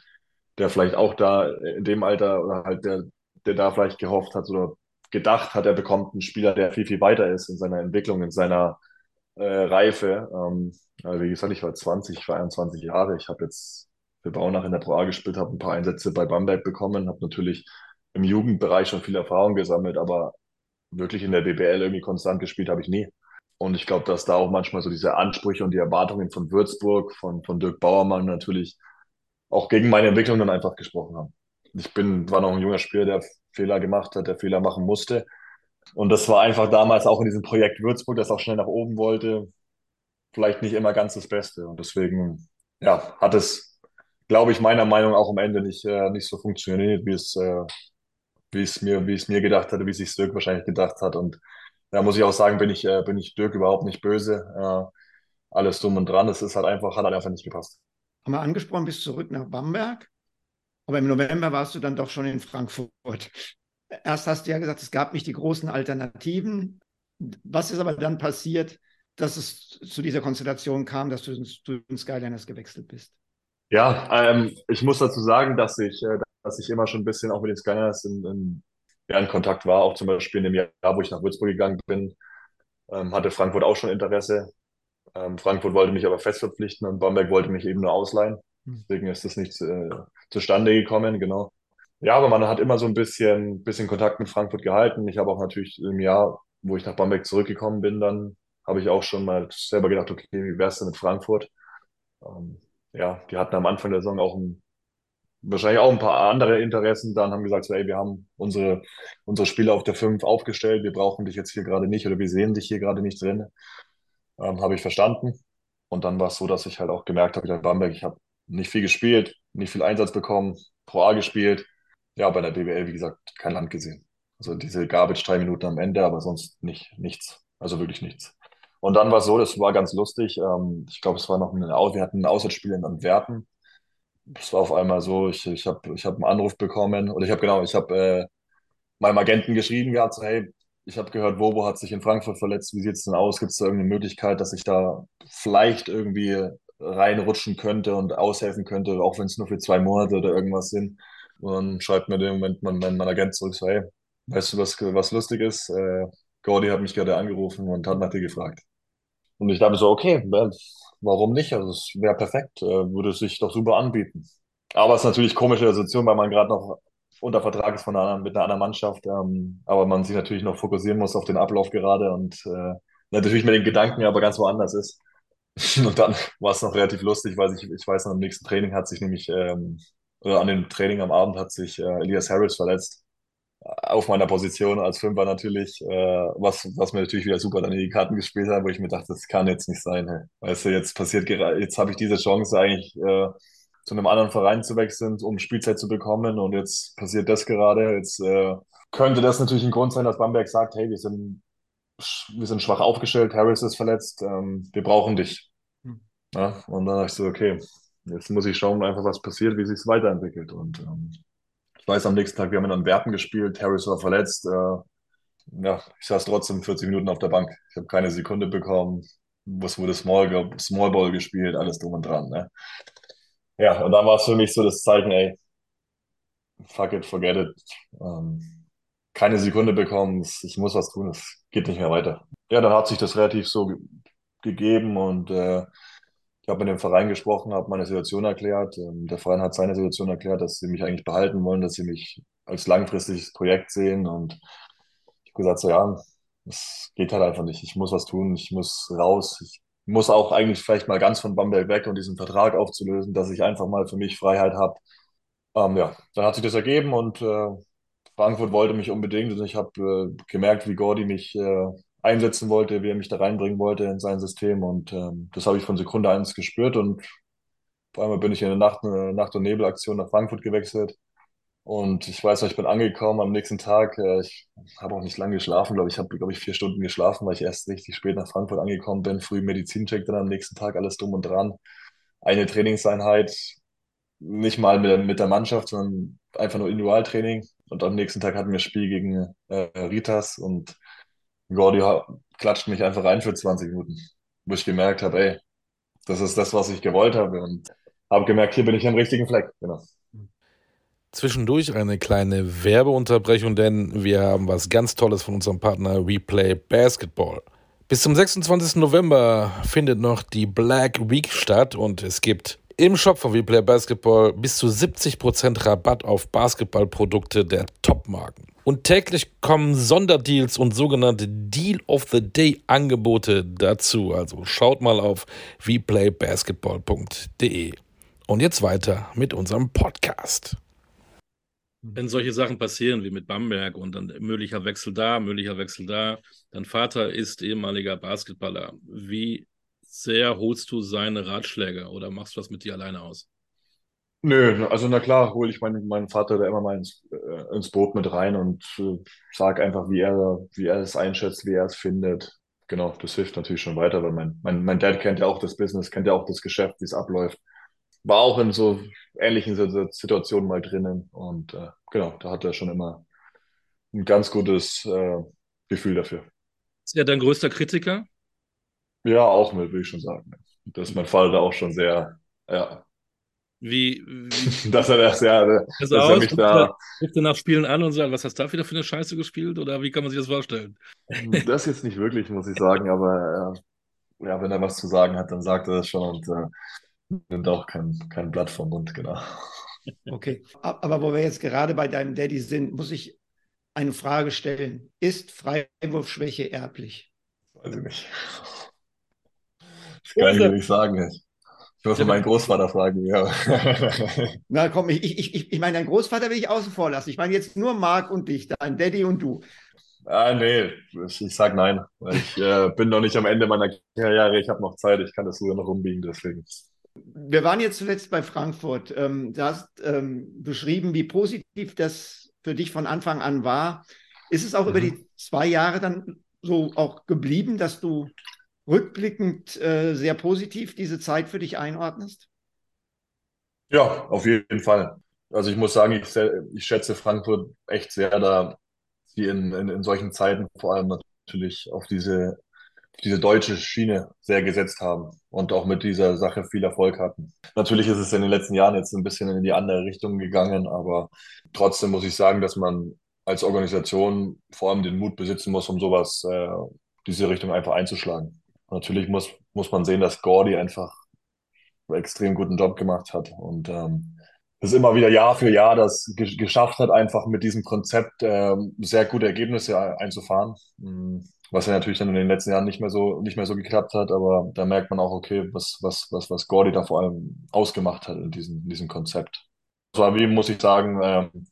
Speaker 4: der vielleicht auch da in dem Alter oder halt der, der da vielleicht gehofft hat oder gedacht hat, er bekommt einen Spieler, der viel, viel weiter ist in seiner Entwicklung, in seiner äh, Reife. Ähm, also wie gesagt, ich war 20, ich war 21 Jahre. Ich habe jetzt für Braunach in der Pro A gespielt, habe ein paar Einsätze bei Bamberg bekommen, habe natürlich im Jugendbereich schon viel Erfahrung gesammelt, aber wirklich in der BBL irgendwie konstant gespielt habe ich nie. Und ich glaube, dass da auch manchmal so diese Ansprüche und die Erwartungen von Würzburg, von, von Dirk Bauermann natürlich auch gegen meine Entwicklung dann einfach gesprochen haben. Ich bin, war noch ein junger Spieler, der Fehler gemacht hat, der Fehler machen musste. Und das war einfach damals auch in diesem Projekt Würzburg, das auch schnell nach oben wollte, vielleicht nicht immer ganz das Beste. Und deswegen, ja, hat es, glaube ich, meiner Meinung nach auch am Ende nicht, äh, nicht so funktioniert, wie es, äh, wie es mir, wie es mir gedacht hatte, wie sich Dirk wahrscheinlich gedacht hat. Und da muss ich auch sagen, bin ich, äh, bin ich Dirk überhaupt nicht böse. Äh, alles dumm und dran. Es ist halt einfach, hat halt einfach nicht gepasst.
Speaker 3: Haben wir angesprochen, bist zurück nach Bamberg. Aber im November warst du dann doch schon in Frankfurt. Erst hast du ja gesagt, es gab nicht die großen Alternativen. Was ist aber dann passiert, dass es zu dieser Konstellation kam, dass du zu den Skyliners gewechselt bist?
Speaker 4: Ja, ähm, ich muss dazu sagen, dass ich, äh, dass ich immer schon ein bisschen auch mit den Skyliners in, in, in Kontakt war. Auch zum Beispiel in dem Jahr, wo ich nach Würzburg gegangen bin, ähm, hatte Frankfurt auch schon Interesse. Ähm, Frankfurt wollte mich aber fest verpflichten und Bamberg wollte mich eben nur ausleihen. Hm. Deswegen ist das nicht äh, zustande gekommen, genau. Ja, aber man hat immer so ein bisschen, bisschen Kontakt mit Frankfurt gehalten. Ich habe auch natürlich im Jahr, wo ich nach Bamberg zurückgekommen bin, dann habe ich auch schon mal selber gedacht, okay, wie wär's denn mit Frankfurt? Ähm, ja, die hatten am Anfang der Saison auch ein, wahrscheinlich auch ein paar andere Interessen. Dann haben gesagt, so, ey, wir haben unsere, unsere Spieler auf der 5 aufgestellt, wir brauchen dich jetzt hier gerade nicht oder wir sehen dich hier gerade nicht drin. Ähm, habe ich verstanden. Und dann war es so, dass ich halt auch gemerkt habe, in Bamberg, ich habe nicht viel gespielt, nicht viel Einsatz bekommen, Pro A gespielt. Ja, bei der BWL, wie gesagt, kein Land gesehen. Also diese Garbage drei Minuten am Ende, aber sonst nicht, nichts. Also wirklich nichts. Und dann war es so, das war ganz lustig. Ähm, ich glaube, es war noch ein, wir hatten ein Auswärtsspiel in Antwerpen. Es war auf einmal so, ich, ich habe ich hab einen Anruf bekommen oder ich habe genau, ich habe äh, meinem Agenten geschrieben gehabt, so, hey, ich habe gehört, Bobo hat sich in Frankfurt verletzt. Wie sieht es denn aus? Gibt es da irgendeine Möglichkeit, dass ich da vielleicht irgendwie reinrutschen könnte und aushelfen könnte, auch wenn es nur für zwei Monate oder irgendwas sind? Und dann schreibt mir dem Moment mein, mein, mein Agent zurück, so, hey, weißt du, was, was lustig ist? Äh, Gordy hat mich gerade angerufen und hat nach dir gefragt. Und ich dachte so, okay, warum nicht? Also es wäre perfekt, äh, würde sich doch super anbieten. Aber es ist natürlich komische Situation, weil man gerade noch unter Vertrag ist von einer, mit einer anderen Mannschaft, ähm, aber man sich natürlich noch fokussieren muss auf den Ablauf gerade und äh, natürlich mit den Gedanken aber ganz woanders ist. [laughs] Und dann war es noch relativ lustig, weil ich, ich weiß, noch, am nächsten Training hat sich nämlich, ähm, oder an dem Training am Abend hat sich äh, Elias Harris verletzt auf meiner Position als Fünfer natürlich, äh, was, was mir natürlich wieder super dann in die Karten gespielt hat, wo ich mir dachte, das kann jetzt nicht sein. Hey. Weißt du, jetzt passiert gerade, jetzt habe ich diese Chance eigentlich äh, zu einem anderen Verein zu wechseln, um Spielzeit zu bekommen und jetzt passiert das gerade. Jetzt äh, könnte das natürlich ein Grund sein, dass Bamberg sagt, hey, wir sind, wir sind schwach aufgestellt, Harris ist verletzt, ähm, wir brauchen dich. Hm. Ja, und dann dachte ich so, okay, jetzt muss ich schauen, einfach was passiert, wie sich es weiterentwickelt und ähm, ich weiß, am nächsten Tag, wir haben in Antwerpen gespielt, Harris war verletzt. Äh, ja, ich saß trotzdem 40 Minuten auf der Bank. Ich habe keine Sekunde bekommen. Was wurde Small, Small Ball gespielt, alles drum und dran. Ne? Ja, und dann war es für mich so das Zeichen, ey, fuck it, forget it. Ähm, keine Sekunde bekommen, ich muss was tun, es geht nicht mehr weiter. Ja, dann hat sich das relativ so ge gegeben und äh, ich habe mit dem Verein gesprochen, habe meine Situation erklärt. Ähm, der Verein hat seine Situation erklärt, dass sie mich eigentlich behalten wollen, dass sie mich als langfristiges Projekt sehen. Und ich habe gesagt, so ja, es geht halt einfach nicht. Ich muss was tun, ich muss raus. Ich muss auch eigentlich vielleicht mal ganz von Bamberg weg und diesen Vertrag aufzulösen, dass ich einfach mal für mich Freiheit habe. Ähm, ja, dann hat sich das ergeben und äh, Frankfurt wollte mich unbedingt und ich habe äh, gemerkt, wie Gordy mich äh, einsetzen wollte, wie er mich da reinbringen wollte in sein System. Und ähm, das habe ich von Sekunde eins gespürt. Und vor allem bin ich in der Nacht, eine Nacht- und Nebelaktion nach Frankfurt gewechselt. Und ich weiß noch, ich bin angekommen am nächsten Tag. Äh, ich habe auch nicht lange geschlafen, glaube ich. habe, glaube ich, vier Stunden geschlafen, weil ich erst richtig spät nach Frankfurt angekommen bin. Früh Medizincheck dann am nächsten Tag, alles drum und dran. Eine Trainingseinheit, nicht mal mit, mit der Mannschaft, sondern einfach nur Individualtraining. Und am nächsten Tag hatten wir Spiel gegen äh, Ritas und Gordy klatscht mich einfach rein für 20 Minuten, wo ich gemerkt habe, ey, das ist das, was ich gewollt habe und habe gemerkt, hier bin ich am richtigen Fleck. Genau.
Speaker 5: Zwischendurch eine kleine Werbeunterbrechung, denn wir haben was ganz Tolles von unserem Partner WePlay Basketball. Bis zum 26. November findet noch die Black Week statt und es gibt im Shop von WePlay Basketball bis zu 70% Rabatt auf Basketballprodukte der Topmarken. Und täglich kommen Sonderdeals und sogenannte Deal of the Day Angebote dazu. Also schaut mal auf weplaybasketball.de. Und jetzt weiter mit unserem Podcast.
Speaker 2: Wenn solche Sachen passieren wie mit Bamberg und dann möglicher Wechsel da, möglicher Wechsel da, dein Vater ist ehemaliger Basketballer. Wie sehr holst du seine Ratschläge oder machst du das mit dir alleine aus?
Speaker 4: Nö, also na klar, hole ich meinen, meinen Vater da immer mal ins, äh, ins Boot mit rein und äh, sag einfach, wie er, wie er es einschätzt, wie er es findet. Genau, das hilft natürlich schon weiter, weil mein, mein, mein Dad kennt ja auch das Business, kennt ja auch das Geschäft, wie es abläuft. War auch in so ähnlichen Situationen mal drinnen und äh, genau, da hat er schon immer ein ganz gutes äh, Gefühl dafür.
Speaker 2: Ist er dein größter Kritiker?
Speaker 4: Ja, auch mit, würde ich schon sagen. Das ist mein Vater da auch schon sehr, ja,
Speaker 2: wie, wie [laughs]
Speaker 4: dass er das, ja,
Speaker 2: dass er mich da. Ruft er nach Spielen an und sagt, was hast du da wieder für eine Scheiße gespielt? Oder wie kann man sich das vorstellen? [laughs]
Speaker 4: Das jetzt nicht wirklich, muss ich sagen, aber äh, ja, wenn er was zu sagen hat, dann sagt er das schon und äh, nimmt auch kein, kein Blatt vom Mund, genau.
Speaker 3: Okay, aber wo wir jetzt gerade bei deinem Daddy sind, muss ich eine Frage stellen. Ist Freiwurfschwäche erblich?
Speaker 4: Weiß ich nicht. Kann ich nicht sagen. Ich muss meinen Großvater fragen, ja. [laughs]
Speaker 3: Na komm, ich, ich, ich, ich meine, dein Großvater will ich außen vor lassen. Ich meine jetzt nur Marc und dich, dein Daddy und du.
Speaker 4: Ah, nee, ich, ich sag nein. Ich äh, bin noch nicht am Ende meiner Karriere, ich habe noch Zeit, ich kann das sogar noch umbiegen, deswegen.
Speaker 3: Wir waren jetzt zuletzt bei Frankfurt. Ähm, du hast ähm, beschrieben, wie positiv das für dich von Anfang an war. Ist es auch mhm. über die zwei Jahre dann so auch geblieben, dass du rückblickend äh, sehr positiv diese Zeit für dich einordnest?
Speaker 4: Ja, auf jeden Fall. Also ich muss sagen, ich, ich schätze Frankfurt echt sehr, da sie in, in, in solchen Zeiten vor allem natürlich auf diese, diese deutsche Schiene sehr gesetzt haben und auch mit dieser Sache viel Erfolg hatten. Natürlich ist es in den letzten Jahren jetzt ein bisschen in die andere Richtung gegangen, aber trotzdem muss ich sagen, dass man als Organisation vor allem den Mut besitzen muss, um sowas, äh, diese Richtung einfach einzuschlagen natürlich muss, muss man sehen, dass Gordy einfach einen extrem guten Job gemacht hat und ähm, das immer wieder Jahr für Jahr das ge geschafft hat, einfach mit diesem Konzept ähm, sehr gute Ergebnisse einzufahren. Mhm. Was ja natürlich dann in den letzten Jahren nicht mehr so, nicht mehr so geklappt hat, aber da merkt man auch, okay, was, was, was, was Gordy da vor allem ausgemacht hat in diesem, in diesem Konzept. So wie muss ich sagen, ähm,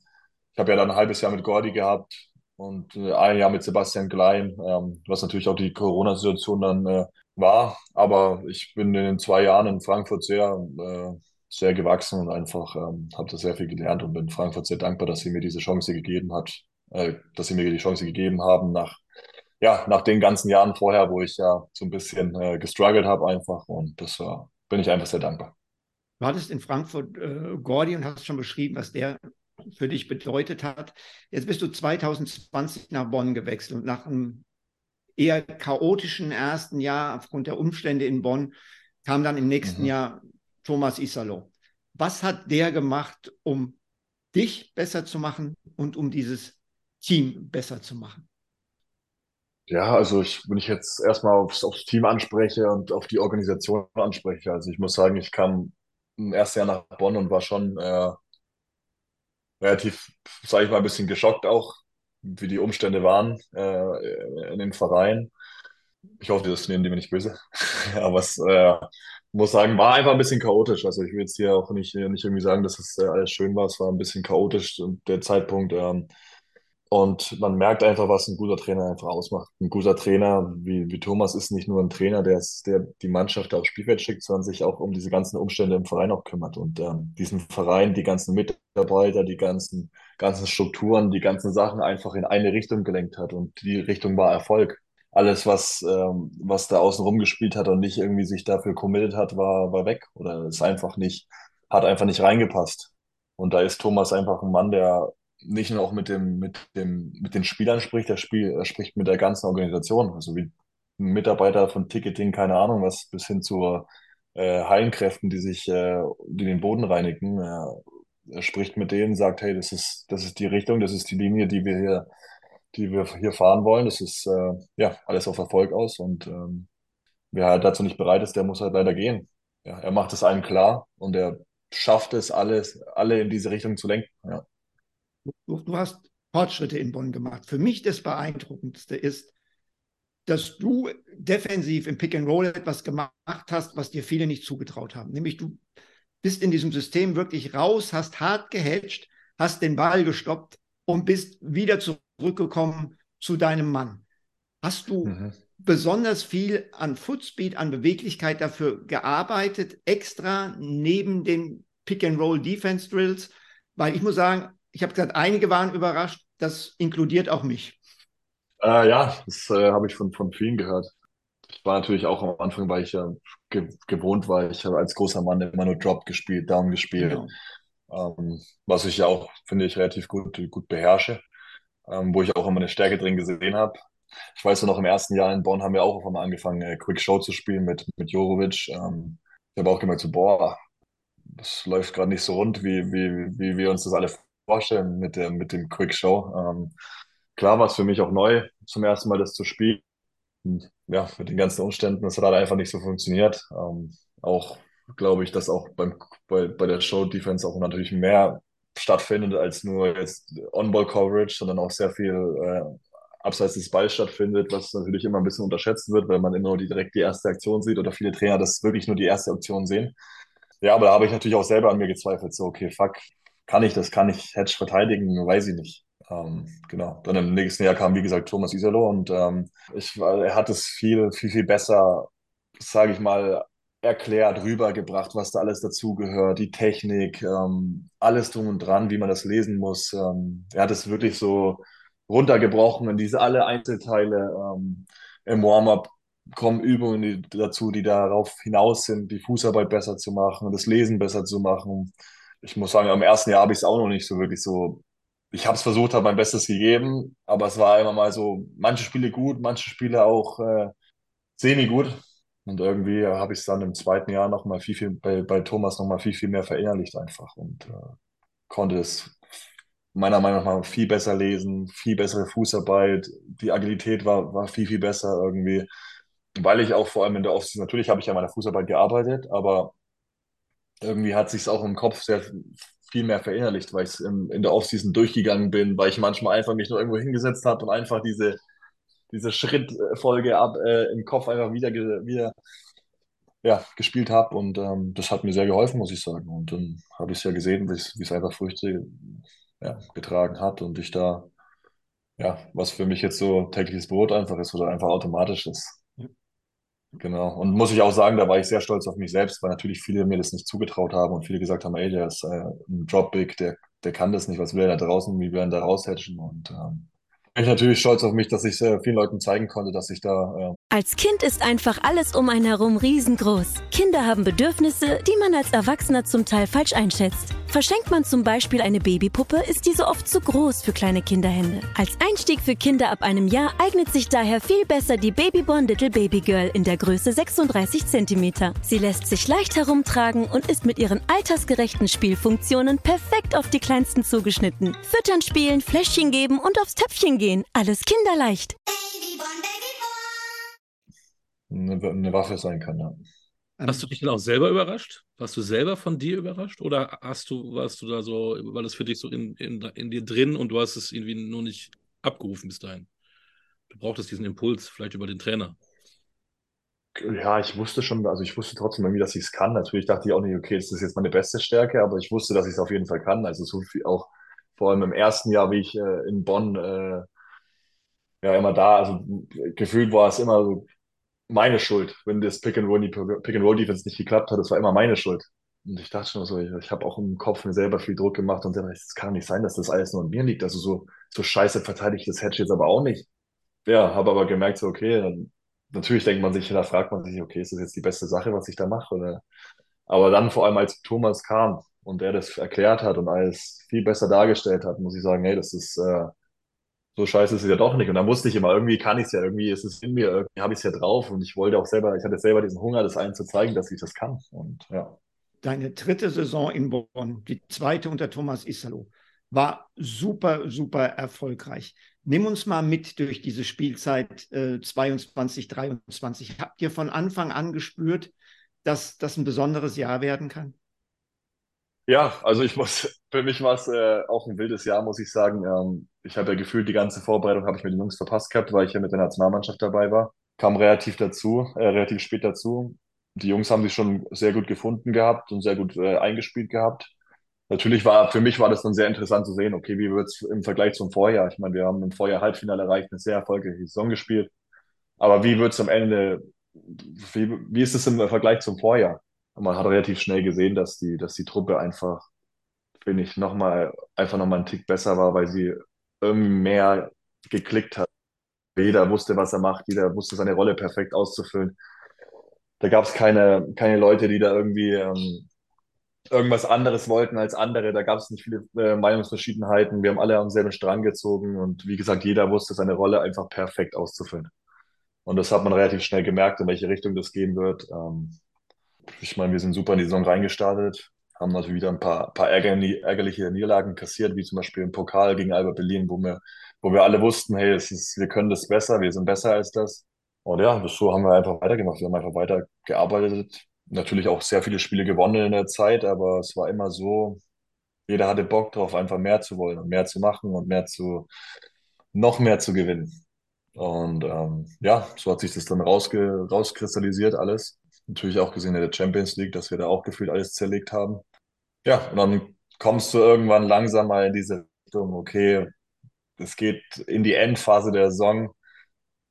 Speaker 4: ich habe ja dann ein halbes Jahr mit Gordy gehabt, und äh, ein Jahr mit Sebastian Klein, ähm, was natürlich auch die Corona-Situation dann äh, war. Aber ich bin in den zwei Jahren in Frankfurt sehr, äh, sehr gewachsen und einfach ähm, habe da sehr viel gelernt und bin Frankfurt sehr dankbar, dass sie mir diese Chance gegeben hat, dass sie mir die Chance gegeben haben nach ja nach den ganzen Jahren vorher, wo ich ja so ein bisschen äh, gestruggelt habe einfach und das war bin ich einfach sehr dankbar.
Speaker 3: Du hattest in Frankfurt äh, Gordy und hast schon beschrieben, was der für dich bedeutet hat. Jetzt bist du 2020 nach Bonn gewechselt und nach einem eher chaotischen ersten Jahr aufgrund der Umstände in Bonn kam dann im nächsten mhm. Jahr Thomas Isalo. Was hat der gemacht, um dich besser zu machen und um dieses Team besser zu machen?
Speaker 4: Ja, also ich, wenn ich jetzt erstmal aufs, aufs Team anspreche und auf die Organisation anspreche, also ich muss sagen, ich kam im ersten Jahr nach Bonn und war schon äh, relativ, sage ich mal, ein bisschen geschockt auch, wie die Umstände waren äh, in dem Verein. Ich hoffe, das nehmen die mir nicht böse. [laughs] Aber es äh, muss sagen, war einfach ein bisschen chaotisch. Also ich will jetzt hier auch nicht, nicht irgendwie sagen, dass es äh, alles schön war. Es war ein bisschen chaotisch und der Zeitpunkt. Ähm, Und man merkt einfach, was ein guter Trainer einfach ausmacht. Ein guter Trainer wie, wie Thomas ist nicht nur ein Trainer, der, ist, der die Mannschaft aufs Spielfeld schickt, sondern sich auch um diese ganzen Umstände im Verein auch kümmert. Und ähm, diesen Verein, die ganzen Mitarbeiter, die ganzen, ganzen Strukturen, die ganzen Sachen einfach in eine Richtung gelenkt hat. Und die Richtung war Erfolg. Alles, was, ähm, was da außen rum gespielt hat und nicht irgendwie sich dafür committed hat, war, war weg. Oder ist einfach nicht, hat einfach nicht reingepasst. Und da ist Thomas einfach ein Mann, der nicht nur auch mit dem, mit dem, mit den Spielern spricht, er, spiel, spricht mit der ganzen Organisation. Also wie Mitarbeiter von Ticketing, keine Ahnung was, bis hin zu äh, Hallenkräften, die sich, äh, die den Boden reinigen. Er, er spricht mit denen, sagt, hey, das ist, das ist die Richtung, das ist die Linie, die wir hier, die wir hier fahren wollen. Das ist äh, ja alles auf Erfolg aus. Und ähm, wer halt dazu nicht bereit ist, der muss halt leider gehen. Ja, er macht es allen klar und er schafft es, alles, alle in diese Richtung zu lenken. Ja.
Speaker 3: Du, hast Fortschritte in Bonn gemacht. Für mich das Beeindruckendste ist, dass du defensiv im Pick and Roll etwas gemacht hast, was dir viele nicht zugetraut haben. Nämlich du bist in diesem System wirklich raus, hast hart gehatcht, hast den Ball gestoppt und bist wieder zurückgekommen zu deinem Mann. Hast du mhm. besonders viel an Footspeed, an Beweglichkeit dafür gearbeitet, extra neben den Pick and Roll Defense Drills? Weil ich muss sagen, ich habe gesagt, einige waren überrascht, das inkludiert auch mich.
Speaker 4: Äh, ja, das äh, habe ich von, von vielen gehört. Ich war natürlich auch am Anfang, weil ich ja ge gewohnt war, ich habe als großer Mann immer nur Drop gespielt, Down gespielt, genau. ähm, was ich ja auch, finde ich, relativ gut, gut beherrsche, ähm, wo ich auch immer eine Stärke drin gesehen habe. Ich weiß noch, im ersten Jahr in Bonn haben wir auch auf einmal angefangen, äh, Quick Show zu spielen mit, mit Jorovic. Ähm, ich habe auch gemerkt, so, boah, das läuft gerade nicht so rund, wie, wie, wie wir uns das alle vorstellen mit, der, mit dem Quick Show. Ähm, klar war es für mich auch neu, zum ersten Mal das zu spielen. Und, ja, mit den ganzen Umständen, das hat einfach nicht so funktioniert. Ähm, auch glaube ich, dass auch beim, bei, bei der Show Defense auch natürlich mehr stattfindet als nur jetzt On-Ball-Coverage, sondern auch sehr viel äh, abseits des Balls stattfindet, was natürlich immer ein bisschen unterschätzt wird, weil man immer nur direkt die erste Aktion sieht oder viele Trainer das wirklich nur die erste Aktion sehen. Ja, aber da habe ich natürlich auch selber an mir gezweifelt, so, okay, fuck, kann ich das, kann ich Hedge verteidigen, weiß ich nicht. Ähm, genau. Dann im nächsten Jahr kam, wie gesagt, Thomas Isalo und ähm, ich, er hat es viel, viel, viel besser, sage ich mal, erklärt, rübergebracht, was da alles dazugehört, die Technik, ähm, alles drum und dran, wie man das lesen muss. Ähm, er hat es wirklich so runtergebrochen in diese alle Einzelteile. Ähm, Im Warm-up kommen Übungen dazu, die darauf hinaus sind, die Fußarbeit besser zu machen, das Lesen besser zu machen ich muss sagen, am ersten Jahr habe ich es auch noch nicht so wirklich so. Ich habe es versucht, habe mein Bestes gegeben, aber es war immer mal so, manche Spiele gut, manche Spiele auch äh, semi-gut. Und irgendwie habe ich es dann im zweiten Jahr noch mal viel, viel bei, bei Thomas noch mal viel, viel mehr verinnerlicht einfach und äh, konnte es meiner Meinung nach viel besser lesen, viel bessere Fußarbeit, die Agilität war, war viel, viel besser irgendwie, weil ich auch vor allem in der Offseason, natürlich habe ich an meiner Fußarbeit gearbeitet, aber irgendwie hat sich es auch im Kopf sehr viel mehr verinnerlicht, weil ich in der Offseason durchgegangen bin, weil ich manchmal einfach mich nur irgendwo hingesetzt habe und einfach diese, diese Schrittfolge ab, äh, im Kopf einfach wieder, wieder ja, gespielt habe und ähm, das hat mir sehr geholfen, muss ich sagen. Und dann habe ich es ja gesehen, wie es einfach Früchte ja, getragen hat und ich da, ja, was für mich jetzt so tägliches Brot einfach ist oder einfach automatisch ist. Genau. Und muss ich auch sagen, da war ich sehr stolz auf mich selbst, weil natürlich viele mir das nicht zugetraut haben und viele gesagt haben, ey, der ist äh, ein Drop-Big, der, der kann das nicht, was will er da draußen, wie werden da raushatchen und ähm, bin ich natürlich stolz auf mich, dass ich äh, vielen Leuten zeigen konnte, dass ich da. Äh
Speaker 1: als Kind ist einfach alles um einen herum riesengroß. Kinder haben Bedürfnisse, die man als Erwachsener zum Teil falsch einschätzt. Verschenkt man zum Beispiel eine Babypuppe, ist diese oft zu groß für kleine Kinderhände. Als Einstieg für Kinder ab einem Jahr eignet sich daher viel besser die Babyborn Little Baby Girl in der Größe 36 cm. Sie lässt sich leicht herumtragen und ist mit ihren altersgerechten Spielfunktionen perfekt auf die Kleinsten zugeschnitten. Füttern, spielen, Fläschchen geben und aufs Töpfchen gehen. Alles kinderleicht.
Speaker 4: Eine, eine Waffe sein kann, ja.
Speaker 2: Hast du dich dann auch selber überrascht? Warst du selber von dir überrascht? Oder hast du, warst du da so, war das für dich so in, in, in dir drin und du hast es irgendwie nur nicht abgerufen bis dahin? Du brauchtest diesen Impuls, vielleicht über den Trainer.
Speaker 4: Ja, ich wusste schon, also ich wusste trotzdem irgendwie, dass ich es kann. Natürlich dachte ich auch nicht, okay, das ist jetzt meine beste Stärke, aber ich wusste, dass ich es auf jeden Fall kann. Also so viel auch vor allem im ersten Jahr, wie ich äh, in Bonn äh, ja immer da, also gefühlt war es immer so meine Schuld, wenn das Pick and Roll, Pick and Roll Defense nicht geklappt hat, das war immer meine Schuld. Und ich dachte schon so, ich, ich habe auch im Kopf mir selber viel Druck gemacht und dachte, es kann nicht sein, dass das alles nur an mir liegt. Also so, so scheiße verteidige ich das Hedge jetzt aber auch nicht. Ja, habe aber gemerkt, so, okay, dann, natürlich denkt man sich, da fragt man sich, okay, ist das jetzt die beste Sache, was ich da mache? Oder? Aber dann vor allem, als Thomas kam und er das erklärt hat und alles viel besser dargestellt hat, muss ich sagen, hey, das ist äh, so scheiße ist es ja doch nicht. Und da musste ich immer, irgendwie kann ich es ja, irgendwie ist es in mir, irgendwie habe ich es ja drauf und ich wollte auch selber, ich hatte selber diesen Hunger, das allen zu zeigen, dass ich das kann. Und ja.
Speaker 3: Deine dritte Saison in Bonn, die zweite unter Thomas Isalo, war super, super erfolgreich. Nimm uns mal mit durch diese Spielzeit äh, 22, 23. Habt ihr von Anfang an gespürt, dass das ein besonderes Jahr werden kann?
Speaker 4: Ja, also ich muss, [laughs] für mich war es äh, auch ein wildes Jahr, muss ich sagen. Ähm, ich habe ja gefühlt die ganze Vorbereitung habe ich mit den Jungs verpasst gehabt, weil ich ja mit der Nationalmannschaft dabei war. Kam relativ dazu, äh, relativ spät dazu. Die Jungs haben sich schon sehr gut gefunden gehabt und sehr gut äh, eingespielt gehabt. Natürlich war, für mich war das dann sehr interessant zu sehen, okay, wie wird es im Vergleich zum Vorjahr? Ich meine, wir haben im Vorjahr Halbfinale erreicht, eine sehr erfolgreiche Saison gespielt. Aber wie wird es am Ende, wie, wie ist es im Vergleich zum Vorjahr? Und man hat relativ schnell gesehen, dass die, dass die Truppe einfach, finde ich, nochmal, einfach nochmal einen Tick besser war, weil sie irgendwie mehr geklickt hat. Jeder wusste, was er macht, jeder wusste seine Rolle perfekt auszufüllen. Da gab es keine, keine Leute, die da irgendwie ähm, irgendwas anderes wollten als andere. Da gab es nicht viele äh, Meinungsverschiedenheiten. Wir haben alle am selben Strang gezogen und wie gesagt, jeder wusste seine Rolle einfach perfekt auszufüllen. Und das hat man relativ schnell gemerkt, in welche Richtung das gehen wird. Ähm, ich meine, wir sind super in die Saison reingestartet, haben natürlich wieder ein paar, paar ärgerliche Niederlagen kassiert, wie zum Beispiel im Pokal gegen Albert Berlin, wo wir, wo wir alle wussten, hey, ist, wir können das besser, wir sind besser als das. Und ja, so haben wir einfach weitergemacht. Wir haben einfach weitergearbeitet. Natürlich auch sehr viele Spiele gewonnen in der Zeit, aber es war immer so, jeder hatte Bock drauf, einfach mehr zu wollen und mehr zu machen und mehr zu, noch mehr zu gewinnen. Und ähm, ja, so hat sich das dann rausge rauskristallisiert alles natürlich auch gesehen in der Champions League, dass wir da auch gefühlt alles zerlegt haben. Ja, und dann kommst du irgendwann langsam mal in diese Richtung, okay, es geht in die Endphase der Saison.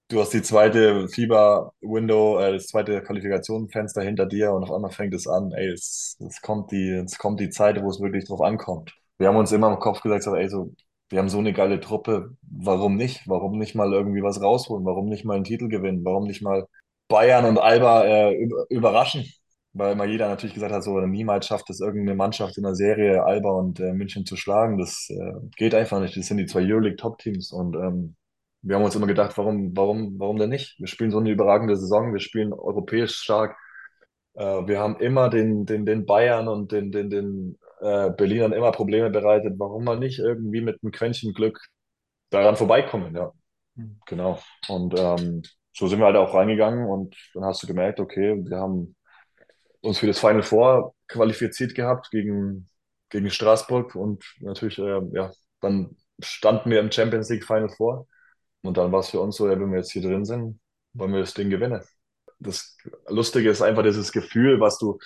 Speaker 4: Du hast die zweite Fieber-Window, äh, das zweite Qualifikationsfenster hinter dir und auf einmal fängt es an, ey, es, es, kommt die, es kommt die Zeit, wo es wirklich drauf ankommt. Wir haben uns immer im Kopf gesagt, ey, so, wir haben so eine geile Truppe, warum nicht? Warum nicht mal irgendwie was rausholen? Warum nicht mal einen Titel gewinnen? Warum nicht mal Bayern und Alba äh, überraschen, weil immer jeder natürlich gesagt hat, so niemals schafft es irgendeine Mannschaft in der Serie Alba und äh, München zu schlagen. Das äh, geht einfach nicht. Das sind die zwei Euroleague-Top-Teams und ähm, wir haben uns immer gedacht, warum, warum, warum denn nicht? Wir spielen so eine überragende Saison, wir spielen europäisch stark. Äh, wir haben immer den, den, den Bayern und den, den, den äh, Berlinern immer Probleme bereitet. Warum mal nicht irgendwie mit einem Quäntchen Glück daran vorbeikommen? Ja, mhm. genau. Und ähm, so sind wir halt auch reingegangen und dann hast du gemerkt, okay, wir haben uns für das Final Four qualifiziert gehabt gegen, gegen Straßburg und natürlich, äh, ja, dann standen wir im Champions League Final Four und dann war es für uns so, ja, wenn wir jetzt hier drin sind, wollen wir das Ding gewinnen. Das Lustige ist einfach dieses Gefühl, was du,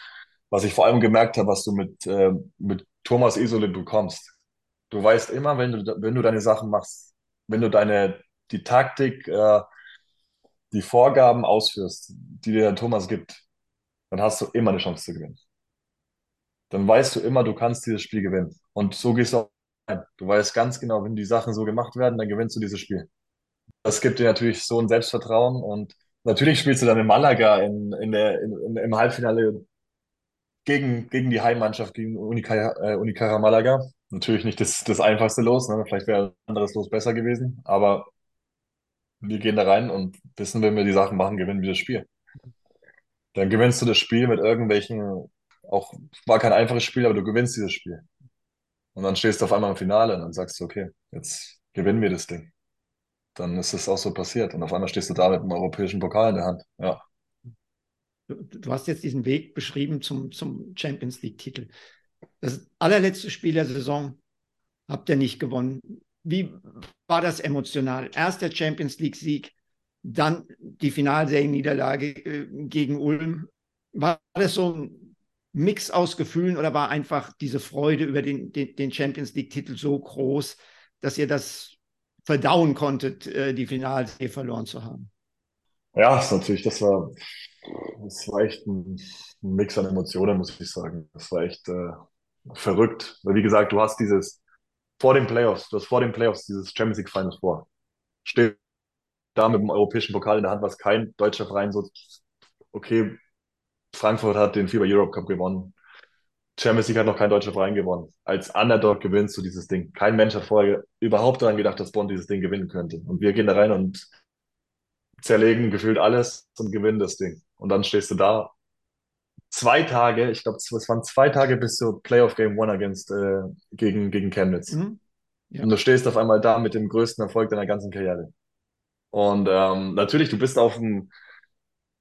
Speaker 4: was ich vor allem gemerkt habe, was du mit, äh, mit Thomas Isole bekommst. Du weißt immer, wenn du, wenn du deine Sachen machst, wenn du deine, die Taktik, äh, die Vorgaben ausführst, die dir der Thomas gibt, dann hast du immer eine Chance zu gewinnen. Dann weißt du immer, du kannst dieses Spiel gewinnen. Und so gehst du auch rein. Du weißt ganz genau, wenn die Sachen so gemacht werden, dann gewinnst du dieses Spiel. Das gibt dir natürlich so ein Selbstvertrauen und natürlich spielst du dann in Malaga in, in der, in, im Halbfinale gegen, gegen die Heimmannschaft, gegen Unicara, äh, Malaga. Natürlich nicht das, das einfachste Los, ne? vielleicht wäre ein anderes Los besser gewesen, aber wir gehen da rein und wissen, wenn wir die Sachen machen, gewinnen wir das Spiel. Dann gewinnst du das Spiel mit irgendwelchen, auch war kein einfaches Spiel, aber du gewinnst dieses Spiel. Und dann stehst du auf einmal im Finale und dann sagst du, okay, jetzt gewinnen wir das Ding. Dann ist es auch so passiert. Und auf einmal stehst du da mit einem europäischen Pokal in der Hand. Ja.
Speaker 3: Du, du hast jetzt diesen Weg beschrieben zum, zum Champions League-Titel. Das allerletzte Spiel der Saison habt ihr nicht gewonnen. Wie war das emotional? Erst der Champions League-Sieg, dann die Finalserienniederlage äh, gegen Ulm. War das so ein Mix aus Gefühlen oder war einfach diese Freude über den, den, den Champions League-Titel so groß, dass ihr das verdauen konntet, äh, die Finalserie verloren zu haben?
Speaker 4: Ja, ist natürlich, das war, das war echt ein, Mix an Emotionen, muss ich sagen. Das war echt äh, verrückt. Weil, wie gesagt, du hast dieses vor den Playoffs, du hast vor den Playoffs dieses Champions League Finals vor. Steht da mit dem europäischen Pokal in der Hand, was kein deutscher Verein so, okay, Frankfurt hat den FIBA Europe Cup gewonnen. Champions League hat noch kein deutscher Verein gewonnen. Als Underdog gewinnst du dieses Ding. Kein Mensch hat vorher überhaupt daran gedacht, dass Bonn dieses Ding gewinnen könnte. Und wir gehen da rein und zerlegen gefühlt alles und gewinnen das Ding. Und dann stehst du da. Zwei Tage, ich glaube, es waren zwei Tage bis zur Playoff Game One against äh, gegen, gegen Chemnitz. Mhm. Ja. Und du stehst auf einmal da mit dem größten Erfolg deiner ganzen Karriere. Und ähm, natürlich, du bist auf dem,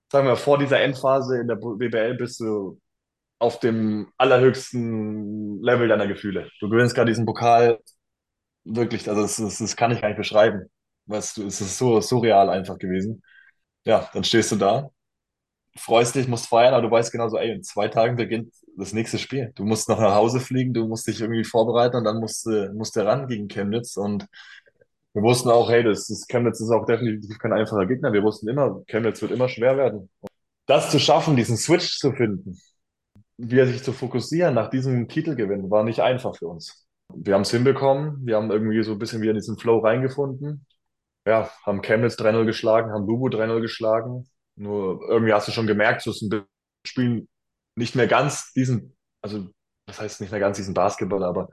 Speaker 4: sagen wir, vor dieser Endphase in der BBL bist du auf dem allerhöchsten Level deiner Gefühle. Du gewinnst gerade diesen Pokal, wirklich, also das, das, das kann ich gar nicht beschreiben. Weißt du, es ist so surreal einfach gewesen. Ja, dann stehst du da, freust dich, musst feiern, aber du weißt genau so, ey, in zwei Tagen beginnt das nächste Spiel. Du musst noch nach Hause fliegen, du musst dich irgendwie vorbereiten und dann musst du, musst du ran gegen Chemnitz und wir wussten auch, hey, das, das Chemnitz ist auch definitiv kein einfacher Gegner. Wir wussten immer, Chemnitz wird immer schwer werden. Das zu schaffen, diesen Switch zu finden, wieder sich zu fokussieren nach diesem Titelgewinn, war nicht einfach für uns. Wir haben es hinbekommen, wir haben irgendwie so ein bisschen wieder in diesen Flow reingefunden. Ja, haben Chemnitz 3-0 geschlagen, haben Lubu 3-0 geschlagen. Nur irgendwie hast du schon gemerkt, so ein Spiel nicht mehr ganz diesen, also das heißt nicht mehr ganz diesen Basketball, aber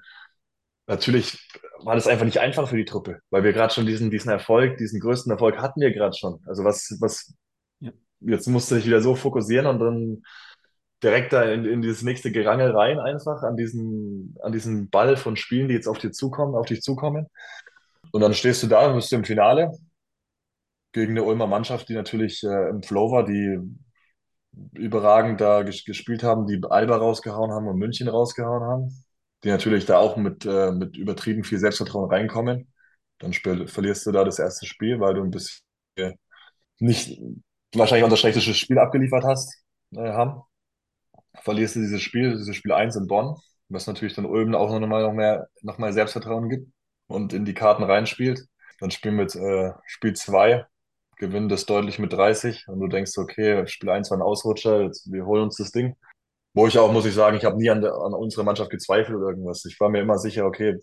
Speaker 4: natürlich war das einfach nicht einfach für die Truppe, weil wir gerade schon diesen, diesen Erfolg, diesen größten Erfolg hatten wir gerade schon. Also was, was, ja. jetzt musste ich wieder so fokussieren und dann direkt da in, in dieses nächste Gerangel rein einfach an diesen, an diesen Ball von Spielen, die jetzt auf dir zukommen, auf dich zukommen. Und dann stehst du da, bist du im Finale gegen eine Ulmer Mannschaft, die natürlich äh, im Flow war, die überragend da ges gespielt haben, die Alba rausgehauen haben und München rausgehauen haben die natürlich da auch mit, äh, mit übertrieben viel Selbstvertrauen reinkommen. Dann verlierst du da das erste Spiel, weil du ein bisschen nicht wahrscheinlich unser schlechtestes Spiel abgeliefert hast, äh, haben. Verlierst du dieses Spiel, dieses Spiel 1 in Bonn, was natürlich dann Ulm auch noch mal, noch mehr, noch mal Selbstvertrauen gibt und in die Karten reinspielt. Dann spielen wir äh, Spiel 2, gewinnen das deutlich mit 30 und du denkst, okay, Spiel 1 war ein Ausrutscher, jetzt, wir holen uns das Ding. Wo ich auch, muss ich sagen, ich habe nie an, an unsere Mannschaft gezweifelt oder irgendwas. Ich war mir immer sicher, okay,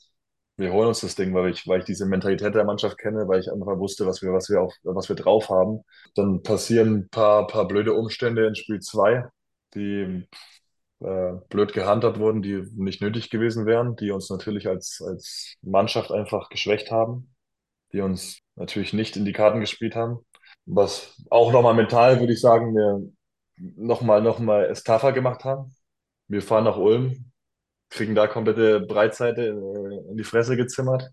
Speaker 4: wir holen uns das Ding, weil ich, weil ich diese Mentalität der Mannschaft kenne, weil ich einfach wusste, was wir, was wir, auf, was wir drauf haben. Dann passieren ein paar, paar blöde Umstände in Spiel 2, die äh, blöd gehandhabt wurden, die nicht nötig gewesen wären, die uns natürlich als, als Mannschaft einfach geschwächt haben, die uns natürlich nicht in die Karten gespielt haben. Was auch nochmal mental, würde ich sagen, mir nochmal noch mal es tougher gemacht haben. Wir fahren nach Ulm, kriegen da komplette Breitseite äh, in die Fresse gezimmert.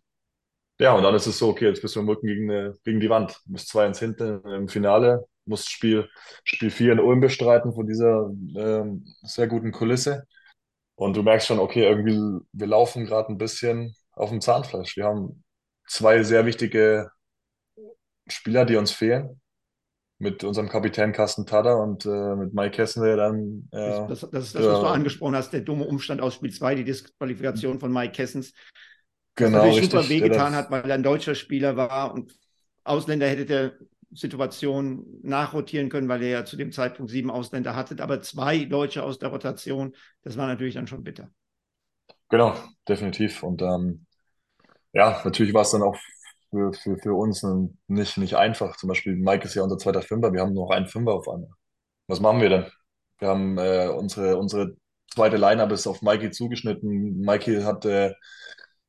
Speaker 4: Ja, und dann ist es so, okay, jetzt bist du im Rücken gegen, gegen die Wand. Du bist 2-1 hinten im Finale, musst Spiel, Spiel 4 in Ulm bestreiten von dieser ähm, sehr guten Kulisse. Und du merkst schon, okay, irgendwie, wir laufen gerade ein bisschen auf dem Zahnfleisch. Wir haben zwei sehr wichtige Spieler, die uns fehlen mit unserem Kapitän Carsten Tada und äh, mit Mike Kessen, der dann.
Speaker 3: Äh, das, das, das, ist das, was du angesprochen hast, der dumme Umstand aus Spiel 2, die Disqualifikation von Mike Kessens.
Speaker 4: Genau.
Speaker 3: Was natürlich super wehgetan hat, weil er ein deutscher Spieler war und Ausländer hätte der Situation nachrotieren können, weil er ja zu dem Zeitpunkt sieben Ausländer hatte, aber zwei Deutsche aus der Rotation, das war natürlich dann schon bitter.
Speaker 4: Genau, definitiv. Und ähm, ja, natürlich war es dann auch für, für, für uns nicht, nicht einfach. Zum Beispiel, Mike ist ja unser zweiter Fünfer, wir haben noch einen Fünfer auf einmal. Was machen wir denn? Wir haben äh, unsere, unsere zweite Line-Up ist auf Mikey zugeschnitten. Mikey hat äh,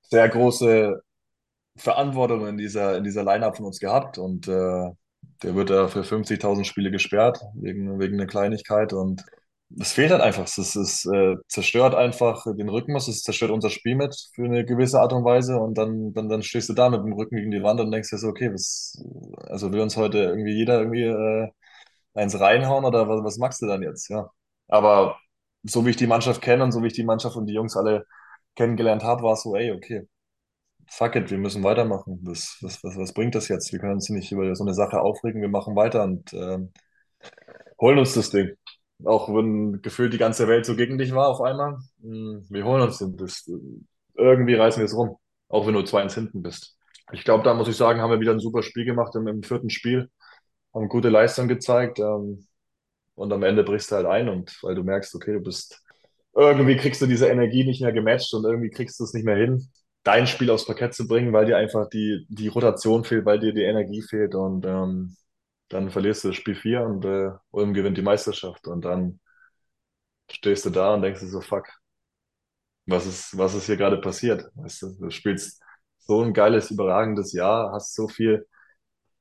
Speaker 4: sehr große Verantwortung in dieser, in dieser Line-Up von uns gehabt und äh, der wird da für 50.000 Spiele gesperrt wegen, wegen einer Kleinigkeit und es fehlt halt einfach. Es, es äh, zerstört einfach den Rhythmus, es zerstört unser Spiel mit für eine gewisse Art und Weise und dann, dann, dann stehst du da mit dem Rücken gegen die Wand und denkst dir so, okay, was, also will uns heute irgendwie jeder irgendwie äh, eins reinhauen oder was, was machst du dann jetzt? Ja. Aber so wie ich die Mannschaft kenne und so wie ich die Mannschaft und die Jungs alle kennengelernt habe, war es so, ey, okay, fuck it, wir müssen weitermachen. Was, was, was, was bringt das jetzt? Wir können uns nicht über so eine Sache aufregen, wir machen weiter und äh, holen uns das Ding. Auch wenn gefühlt die ganze Welt so gegen dich war auf einmal. Hm, wir holen uns das. Irgendwie reißen wir es rum, auch wenn du 2-1 hinten bist. Ich glaube, da muss ich sagen, haben wir wieder ein super Spiel gemacht im, im vierten Spiel, haben gute Leistung gezeigt ähm, und am Ende brichst du halt ein und weil du merkst, okay, du bist irgendwie kriegst du diese Energie nicht mehr gematcht und irgendwie kriegst du es nicht mehr hin, dein Spiel aufs Parkett zu bringen, weil dir einfach die, die Rotation fehlt, weil dir die Energie fehlt und ähm, dann verlierst du das Spiel 4 und äh, Ulm gewinnt die Meisterschaft und dann stehst du da und denkst dir so, fuck, was ist, was ist hier gerade passiert? Weißt du, du spielst so ein geiles, überragendes Jahr, hast so viel,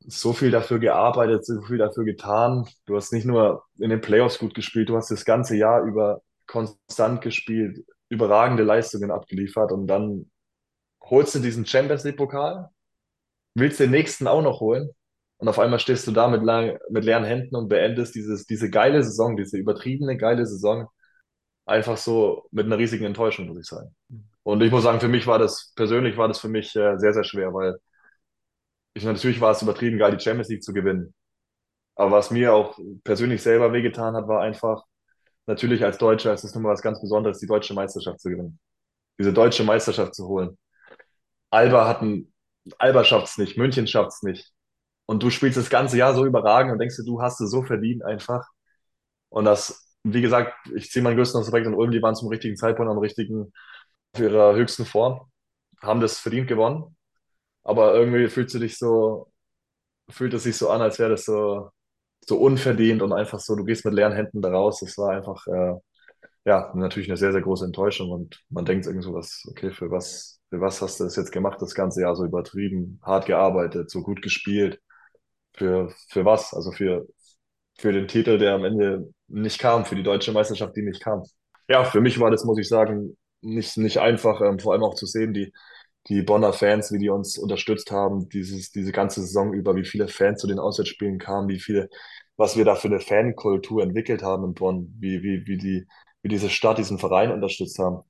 Speaker 4: so viel dafür gearbeitet, so viel dafür getan. Du hast nicht nur in den Playoffs gut gespielt, du hast das ganze Jahr über konstant gespielt, überragende Leistungen abgeliefert und dann holst du diesen Champions League Pokal, willst den nächsten auch noch holen und auf einmal stehst du da mit, lang, mit leeren Händen und beendest dieses, diese geile Saison, diese übertriebene geile Saison einfach so mit einer riesigen Enttäuschung, muss ich sagen. Und ich muss sagen, für mich war das, persönlich war das für mich äh, sehr, sehr schwer, weil ich natürlich war es übertrieben geil, die Champions League zu gewinnen. Aber was mir auch persönlich selber wehgetan hat, war einfach, natürlich als Deutscher ist es nun mal was ganz Besonderes, die deutsche Meisterschaft zu gewinnen. Diese deutsche Meisterschaft zu holen. Alba hat ein, Alba schafft's nicht, München schafft's nicht. Und du spielst das ganze Jahr so überragend und denkst dir, du hast es so verdient einfach. Und das, wie gesagt, ich ziehe meinen größten Respekt und Ulm, die waren zum richtigen Zeitpunkt am richtigen, für ihrer höchsten Form, haben das verdient gewonnen. Aber irgendwie fühlst du dich so, fühlt es sich so an, als wäre das so, so unverdient und einfach so, du gehst mit leeren Händen da raus. Das war einfach, äh, ja, natürlich eine sehr, sehr große Enttäuschung und man denkt irgendwie so was, okay, für was, für was hast du das jetzt gemacht, das ganze Jahr so übertrieben, hart gearbeitet, so gut gespielt für, für was? Also für, für den Titel, der am Ende nicht kam, für die deutsche Meisterschaft, die nicht kam. Ja, für mich war das, muss ich sagen, nicht, nicht einfach, ähm, vor allem auch zu sehen, die, die Bonner Fans, wie die uns unterstützt haben, dieses, diese ganze Saison über, wie viele Fans zu den Auswärtsspielen kamen, wie viele, was wir da für eine Fankultur entwickelt haben in Bonn, wie, wie, wie die, wie diese Stadt diesen Verein unterstützt haben.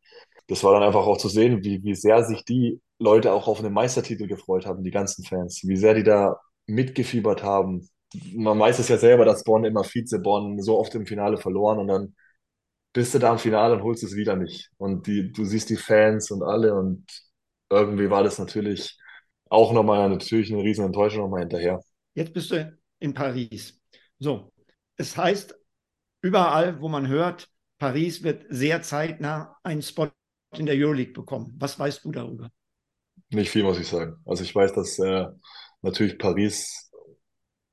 Speaker 4: Das war dann einfach auch zu sehen, wie, wie sehr sich die Leute auch auf einen Meistertitel gefreut haben, die ganzen Fans, wie sehr die da mitgefiebert haben. Man weiß es ja selber, dass Bonn immer Vize-Bonn so oft im Finale verloren und dann bist du da im Finale und holst es wieder nicht. Und die, du siehst die Fans und alle und irgendwie war das natürlich auch nochmal natürlich eine riesen Enttäuschung nochmal hinterher.
Speaker 3: Jetzt bist du in Paris. So, es heißt überall, wo man hört, Paris wird sehr zeitnah einen Spot in der Euroleague bekommen. Was weißt du darüber?
Speaker 4: Nicht viel, muss ich sagen. Also ich weiß, dass äh, natürlich Paris,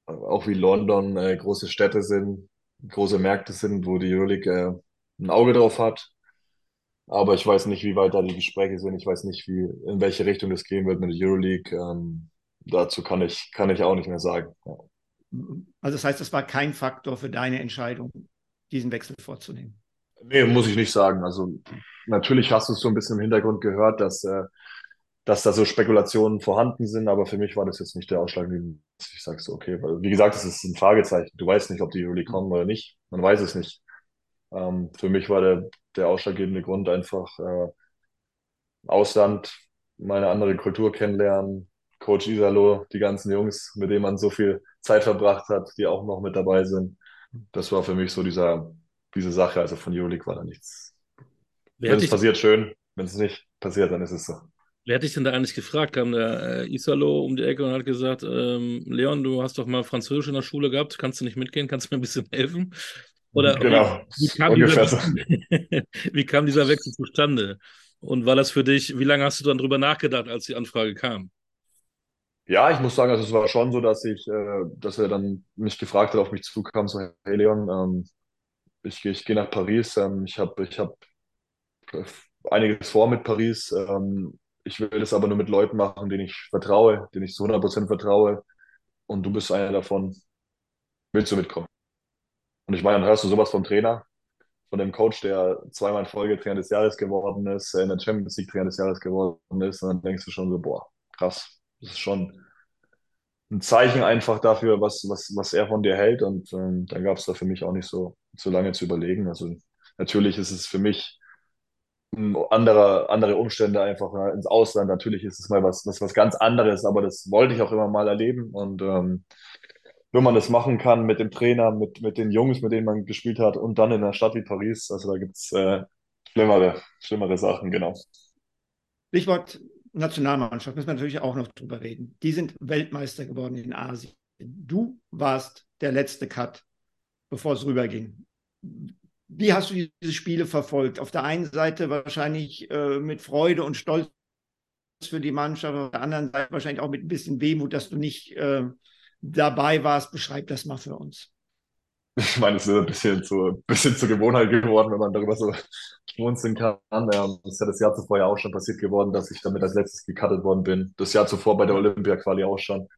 Speaker 4: auch wie London, äh, große Städte sind, große Märkte sind, wo die Euroleague äh, ein Auge drauf hat. Aber ich weiß nicht, wie weit da die Gespräche sind. Ich weiß nicht, wie, in welche Richtung es gehen wird mit der Euroleague. Ähm, dazu kann ich, kann ich auch nicht mehr sagen. Ja.
Speaker 3: Also das heißt, das war kein Faktor für deine Entscheidung, diesen Wechsel vorzunehmen.
Speaker 4: Nee, muss ich nicht sagen. Also natürlich hast du es so ein bisschen im Hintergrund gehört, dass äh, dass da so Spekulationen vorhanden sind, aber für mich war das jetzt nicht der Ausschlag, ich sage so, okay, weil wie gesagt, es ist ein Fragezeichen. Du weißt nicht, ob die Juli kommen oder nicht. Man weiß es nicht. Ähm, für mich war der, der ausschlaggebende Grund einfach äh, Ausland, meine andere Kultur kennenlernen, Coach Isalo, die ganzen Jungs, mit denen man so viel Zeit verbracht hat, die auch noch mit dabei sind. Das war für mich so dieser, diese Sache. Also von Euroleague war da nichts. Wenn es passiert, schön. Wenn es nicht passiert, dann ist es so.
Speaker 2: Wer hat dich denn da eigentlich gefragt? Kam der äh, Isalo um die Ecke und hat gesagt, ähm, Leon, du hast doch mal Französisch in der Schule gehabt, kannst du nicht mitgehen, kannst du mir ein bisschen helfen? Oder
Speaker 4: genau,
Speaker 2: wie, kam dieser, [laughs] wie kam dieser Wechsel zustande? Und war das für dich, wie lange hast du dann drüber nachgedacht, als die Anfrage kam?
Speaker 4: Ja, ich muss sagen, also es war schon so, dass ich, äh, dass er dann mich gefragt hat, auf mich zukam, so, hey Leon, ähm, ich, ich gehe nach Paris, ähm, ich habe ich hab einiges vor mit Paris, ähm, ich will das aber nur mit Leuten machen, denen ich vertraue, denen ich zu 100% vertraue. Und du bist einer davon. Willst du mitkommen? Und ich meine, dann hörst du sowas vom Trainer, von dem Coach, der zweimal in Folge Trainer des Jahres geworden ist, in der Champions League Trainer des Jahres geworden ist. Und dann denkst du schon so, boah, krass. Das ist schon ein Zeichen einfach dafür, was, was, was er von dir hält. Und ähm, dann gab es da für mich auch nicht so, so lange zu überlegen. Also natürlich ist es für mich andere, andere Umstände einfach ja, ins Ausland. Natürlich ist es mal was, was, was ganz anderes, aber das wollte ich auch immer mal erleben. Und ähm, wenn man das machen kann mit dem Trainer, mit, mit den Jungs, mit denen man gespielt hat und dann in einer Stadt wie Paris. Also da gibt es äh, schlimmere, schlimmere Sachen, genau.
Speaker 3: Stichwort Nationalmannschaft müssen wir natürlich auch noch drüber reden. Die sind Weltmeister geworden in Asien. Du warst der letzte Cut, bevor es rüberging. Wie hast du diese Spiele verfolgt? Auf der einen Seite wahrscheinlich äh, mit Freude und Stolz für die Mannschaft, auf der anderen Seite wahrscheinlich auch mit ein bisschen Wehmut, dass du nicht äh, dabei warst. Beschreib das mal für uns.
Speaker 4: Ich meine, es ist ein bisschen zu, bisschen zur Gewohnheit geworden, wenn man darüber so schmunzeln kann. Ähm, das ist ja das Jahr zuvor ja auch schon passiert geworden, dass ich damit als letztes gecuttet worden bin. Das Jahr zuvor bei der Olympia-Quali auch schon.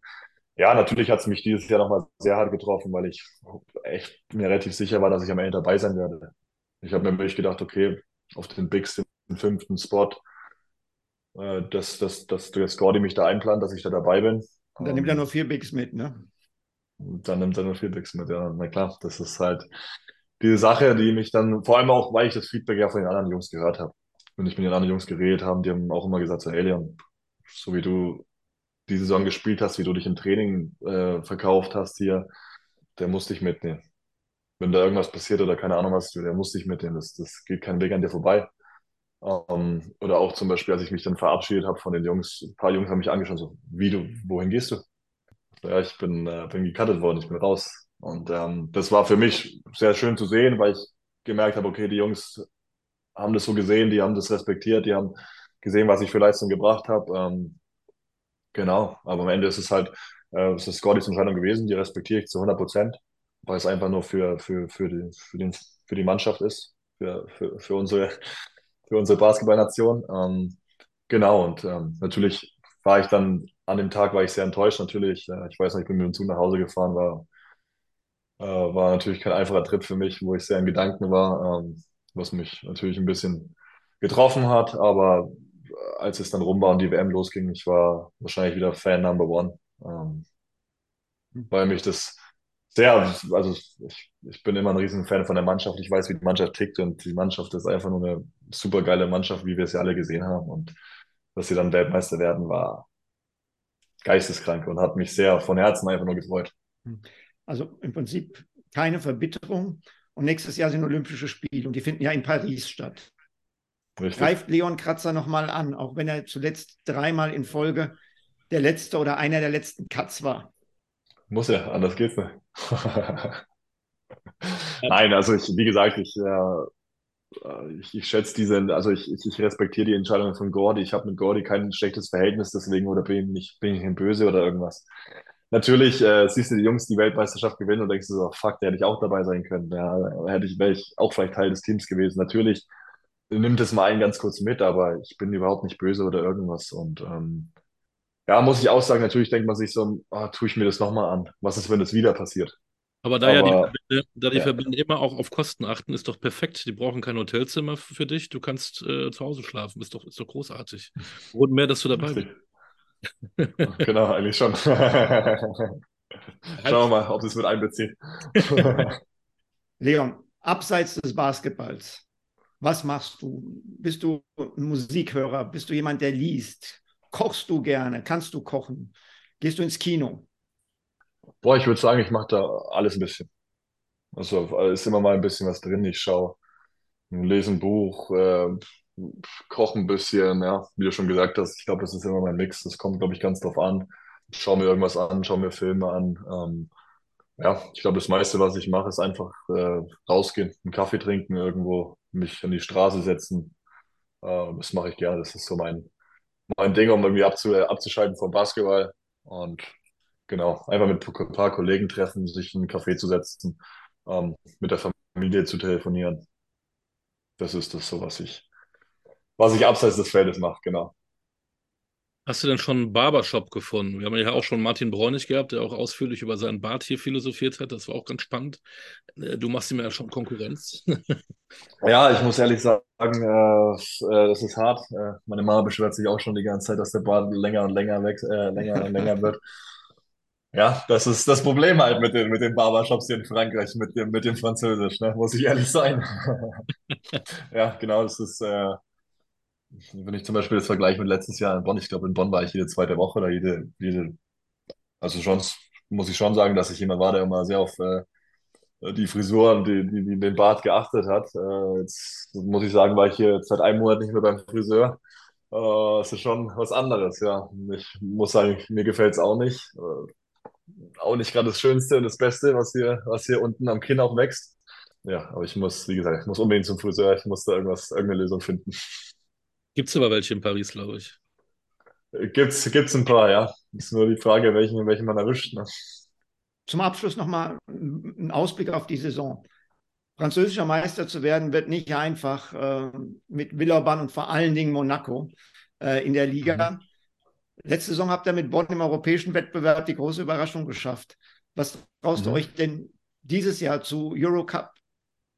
Speaker 4: Ja, natürlich hat es mich dieses Jahr nochmal sehr hart getroffen, weil ich echt mir relativ sicher war, dass ich am Ende dabei sein werde. Ich habe mir wirklich gedacht, okay, auf den Bigs, den fünften Spot, äh, dass, dass, dass der Scordy mich da einplant, dass ich da dabei bin.
Speaker 3: Und dann nimmt er ähm, nur vier Bigs mit, ne?
Speaker 4: Dann nimmt er nur vier Bigs mit, ja. Na klar, das ist halt diese Sache, die mich dann, vor allem auch, weil ich das Feedback ja von den anderen Jungs gehört habe. Wenn ich mit den anderen Jungs geredet habe, die haben auch immer gesagt, so, hey Leon, so wie du die Saison gespielt hast, wie du dich im Training äh, verkauft hast hier, der muss dich mitnehmen. Wenn da irgendwas passiert oder keine Ahnung was, der muss dich mitnehmen. Das, das geht kein Weg an dir vorbei. Ähm, oder auch zum Beispiel, als ich mich dann verabschiedet habe von den Jungs, ein paar Jungs haben mich angeschaut, so, wie du, wohin gehst du? Ja, ich bin, äh, bin gecuttet worden, ich bin raus. Und ähm, das war für mich sehr schön zu sehen, weil ich gemerkt habe, okay, die Jungs haben das so gesehen, die haben das respektiert, die haben gesehen, was ich für Leistung gebracht habe. Ähm, genau, aber am Ende ist es halt, äh, es ist Scottys Entscheidung gewesen, die respektiere ich zu 100 Prozent, weil es einfach nur für, für, für, die, für, den, für die Mannschaft ist, für, für, für unsere für unsere Basketballnation. Ähm, genau, und ähm, natürlich war ich dann an dem Tag war ich sehr enttäuscht. Natürlich, äh, ich weiß nicht, ich bin mit dem Zug nach Hause gefahren, war, äh, war natürlich kein einfacher Trip für mich, wo ich sehr in Gedanken war, ähm, was mich natürlich ein bisschen getroffen hat. Aber als es dann rum war und die WM losging, ich war wahrscheinlich wieder Fan Number One, ähm, weil mich das sehr, also ich, ich bin immer ein riesen Fan von der Mannschaft. Ich weiß, wie die Mannschaft tickt und die Mannschaft ist einfach nur eine super geile Mannschaft, wie wir es ja alle gesehen haben. Und dass sie dann Weltmeister werden, war geisteskrank und hat mich sehr von Herzen einfach nur gefreut.
Speaker 3: Also im Prinzip keine Verbitterung. Und nächstes Jahr sind Olympische Spiele und die finden ja in Paris statt. Richtig. Greift Leon Kratzer nochmal an, auch wenn er zuletzt dreimal in Folge der letzte oder einer der letzten Cuts war.
Speaker 4: Muss ja, anders geht's nicht. [laughs] Nein, also ich, wie gesagt, ich, äh, ich, ich schätze diese, also ich, ich, respektiere die Entscheidung von Gordy. Ich habe mit Gordy kein schlechtes Verhältnis, deswegen oder bin ich nicht, bin ich ihm böse oder irgendwas. Natürlich äh, siehst du die Jungs die Weltmeisterschaft gewinnen und denkst du so, fuck, da hätte ich auch dabei sein können. Ja, hätte ich, wäre ich auch vielleicht Teil des Teams gewesen. Natürlich nimmt es mal einen ganz kurz mit, aber ich bin überhaupt nicht böse oder irgendwas. Und ähm, ja, muss ich auch sagen, natürlich denkt man sich so, ah, tue ich mir das nochmal an. Was ist, wenn das wieder passiert?
Speaker 2: Aber da ja die Verbände, da die ja. Verbände immer auch auf Kosten achten, ist doch perfekt. Die brauchen kein Hotelzimmer für dich. Du kannst äh, zu Hause schlafen. Ist doch, ist doch großartig. Und mehr, dass du dabei bist.
Speaker 4: genau, eigentlich schon. [laughs] Schauen wir mal, ob es mit einbezieht.
Speaker 3: Leon, abseits des Basketballs, was machst du? Bist du ein Musikhörer? Bist du jemand, der liest? Kochst du gerne? Kannst du kochen? Gehst du ins Kino?
Speaker 4: Boah, ich würde sagen, ich mache da alles ein bisschen. Also ist immer mal ein bisschen was drin. Ich schaue, lese ein Buch, äh, koche ein bisschen, ja, wie du schon gesagt hast. Ich glaube, das ist immer mein Mix. Das kommt, glaube ich, ganz drauf an. Schau mir irgendwas an, schau mir Filme an. Ähm, ja, ich glaube, das meiste, was ich mache, ist einfach äh, rausgehen, einen Kaffee trinken irgendwo, mich an die Straße setzen. Äh, das mache ich gerne. Das ist so mein, mein Ding, um irgendwie abzu, abzuschalten vom Basketball. Und genau, einfach mit ein paar Kollegen treffen, sich in einen Café zu setzen, ähm, mit der Familie zu telefonieren. Das ist das so, was ich, was ich abseits des Feldes mache, genau.
Speaker 2: Hast du denn schon einen Barbershop gefunden? Wir haben ja auch schon Martin Bräunig gehabt, der auch ausführlich über seinen Bart hier philosophiert hat. Das war auch ganz spannend. Äh, du machst ihm ja schon Konkurrenz. [laughs]
Speaker 4: ja, ich muss ehrlich sagen, äh, äh, das ist hart. Äh, meine Mama beschwert sich auch schon die ganze Zeit, dass der Bart länger und länger weg, äh, länger und länger wird. Ja, das ist das Problem halt mit den, mit den Barbershops hier in Frankreich, mit dem, mit dem Französisch, ne? muss ich ehrlich sein. [laughs] ja, genau, das ist, äh, wenn ich zum Beispiel das vergleiche mit letztes Jahr in Bonn, ich glaube, in Bonn war ich jede zweite Woche oder jede, jede, also schon muss ich schon sagen, dass ich jemand war, der immer sehr auf äh, die Frisur und die, die, die, den Bart geachtet hat. Äh, jetzt muss ich sagen, war ich hier seit einem Monat nicht mehr beim Friseur. Äh, es ist schon was anderes, ja. Ich muss sagen, mir gefällt es auch nicht. Äh, auch nicht gerade das Schönste und das Beste, was hier, was hier unten am Kinn auch wächst. Ja, aber ich muss, wie gesagt, ich muss unbedingt zum Friseur. Ich muss da irgendwas, irgendeine Lösung finden.
Speaker 2: Gibt es aber welche in Paris, glaube ich.
Speaker 4: Gibt's, gibt's ein paar, ja. Ist nur die Frage, welchen, welchen man erwischt. Ne?
Speaker 3: Zum Abschluss nochmal ein Ausblick auf die Saison. Französischer Meister zu werden, wird nicht einfach äh, mit Villeurbanne und vor allen Dingen Monaco äh, in der Liga. Mhm. Letzte Saison habt ihr mit Bonn im europäischen Wettbewerb die große Überraschung geschafft. Was traust mhm. du euch denn dieses Jahr zu Eurocup?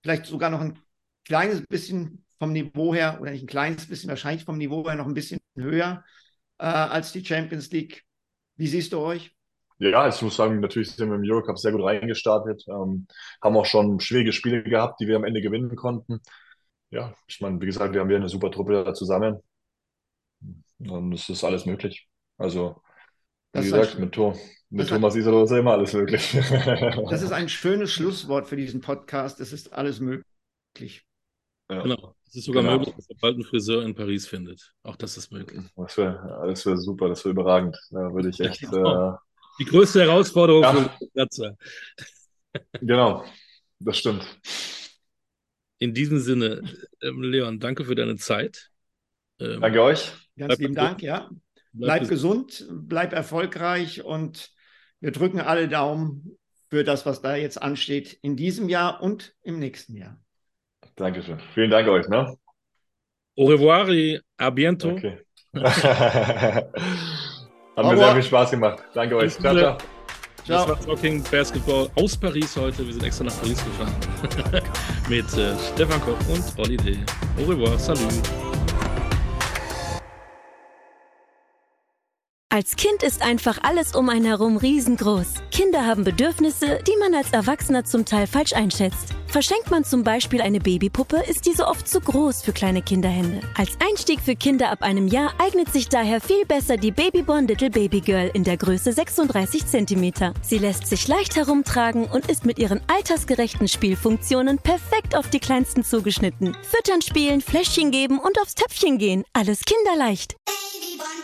Speaker 3: Vielleicht sogar noch ein kleines bisschen vom Niveau her, oder nicht ein kleines bisschen, wahrscheinlich vom Niveau her noch ein bisschen höher äh, als die Champions League. Wie siehst du euch?
Speaker 4: Ja, ich muss sagen, natürlich sind wir im Eurocup sehr gut reingestartet, ähm, haben auch schon schwierige Spiele gehabt, die wir am Ende gewinnen konnten. Ja, ich meine, wie gesagt, wir haben wieder eine super Truppe da zusammen und es ist alles möglich. Also, wie das gesagt, mit, Tor, mit Thomas Iserloh ist ja immer alles möglich. [laughs]
Speaker 3: das ist ein schönes [laughs] Schlusswort für diesen Podcast. Es ist alles möglich.
Speaker 2: Ja. Genau. Es ist sogar genau. möglich, dass er bald einen Friseur in Paris findet. Auch das ist möglich.
Speaker 4: Das wäre das wär super, das wäre überragend. Da würde ich echt. [laughs] Genau. Äh,
Speaker 2: Die größte Herausforderung ja. für Platzer. [laughs]
Speaker 4: Genau, das stimmt.
Speaker 2: In diesem Sinne, ähm, Leon, danke für deine Zeit.
Speaker 4: Ähm, danke euch.
Speaker 3: Ganz lieben Dank, ja. Bleib, bleib gesund, bleib erfolgreich und wir drücken alle Daumen für das, was da jetzt ansteht in diesem Jahr und im nächsten Jahr.
Speaker 4: Dankeschön. Vielen Dank euch. Ne?
Speaker 2: Au revoir et à bientôt.
Speaker 4: Okay. [laughs] Hat mir sehr viel Spaß gemacht. Danke euch. Ciao, ciao.
Speaker 2: Das war Talking Basketball aus Paris heute. Wir sind extra nach Paris gefahren. [laughs] Mit äh, Stefan Koch und Olli D. Au revoir. Salut.
Speaker 1: Als Kind ist einfach alles um einen herum riesengroß. Kinder haben Bedürfnisse, die man als Erwachsener zum Teil falsch einschätzt. Verschenkt man zum Beispiel eine Babypuppe, ist diese oft zu groß für kleine Kinderhände. Als Einstieg für Kinder ab einem Jahr eignet sich daher viel besser die Babyborn Little Baby Girl in der Größe 36 cm. Sie lässt sich leicht herumtragen und ist mit ihren altersgerechten Spielfunktionen perfekt auf die Kleinsten zugeschnitten. Füttern, spielen, Fläschchen geben und aufs Töpfchen gehen. Alles kinderleicht. Babyborn,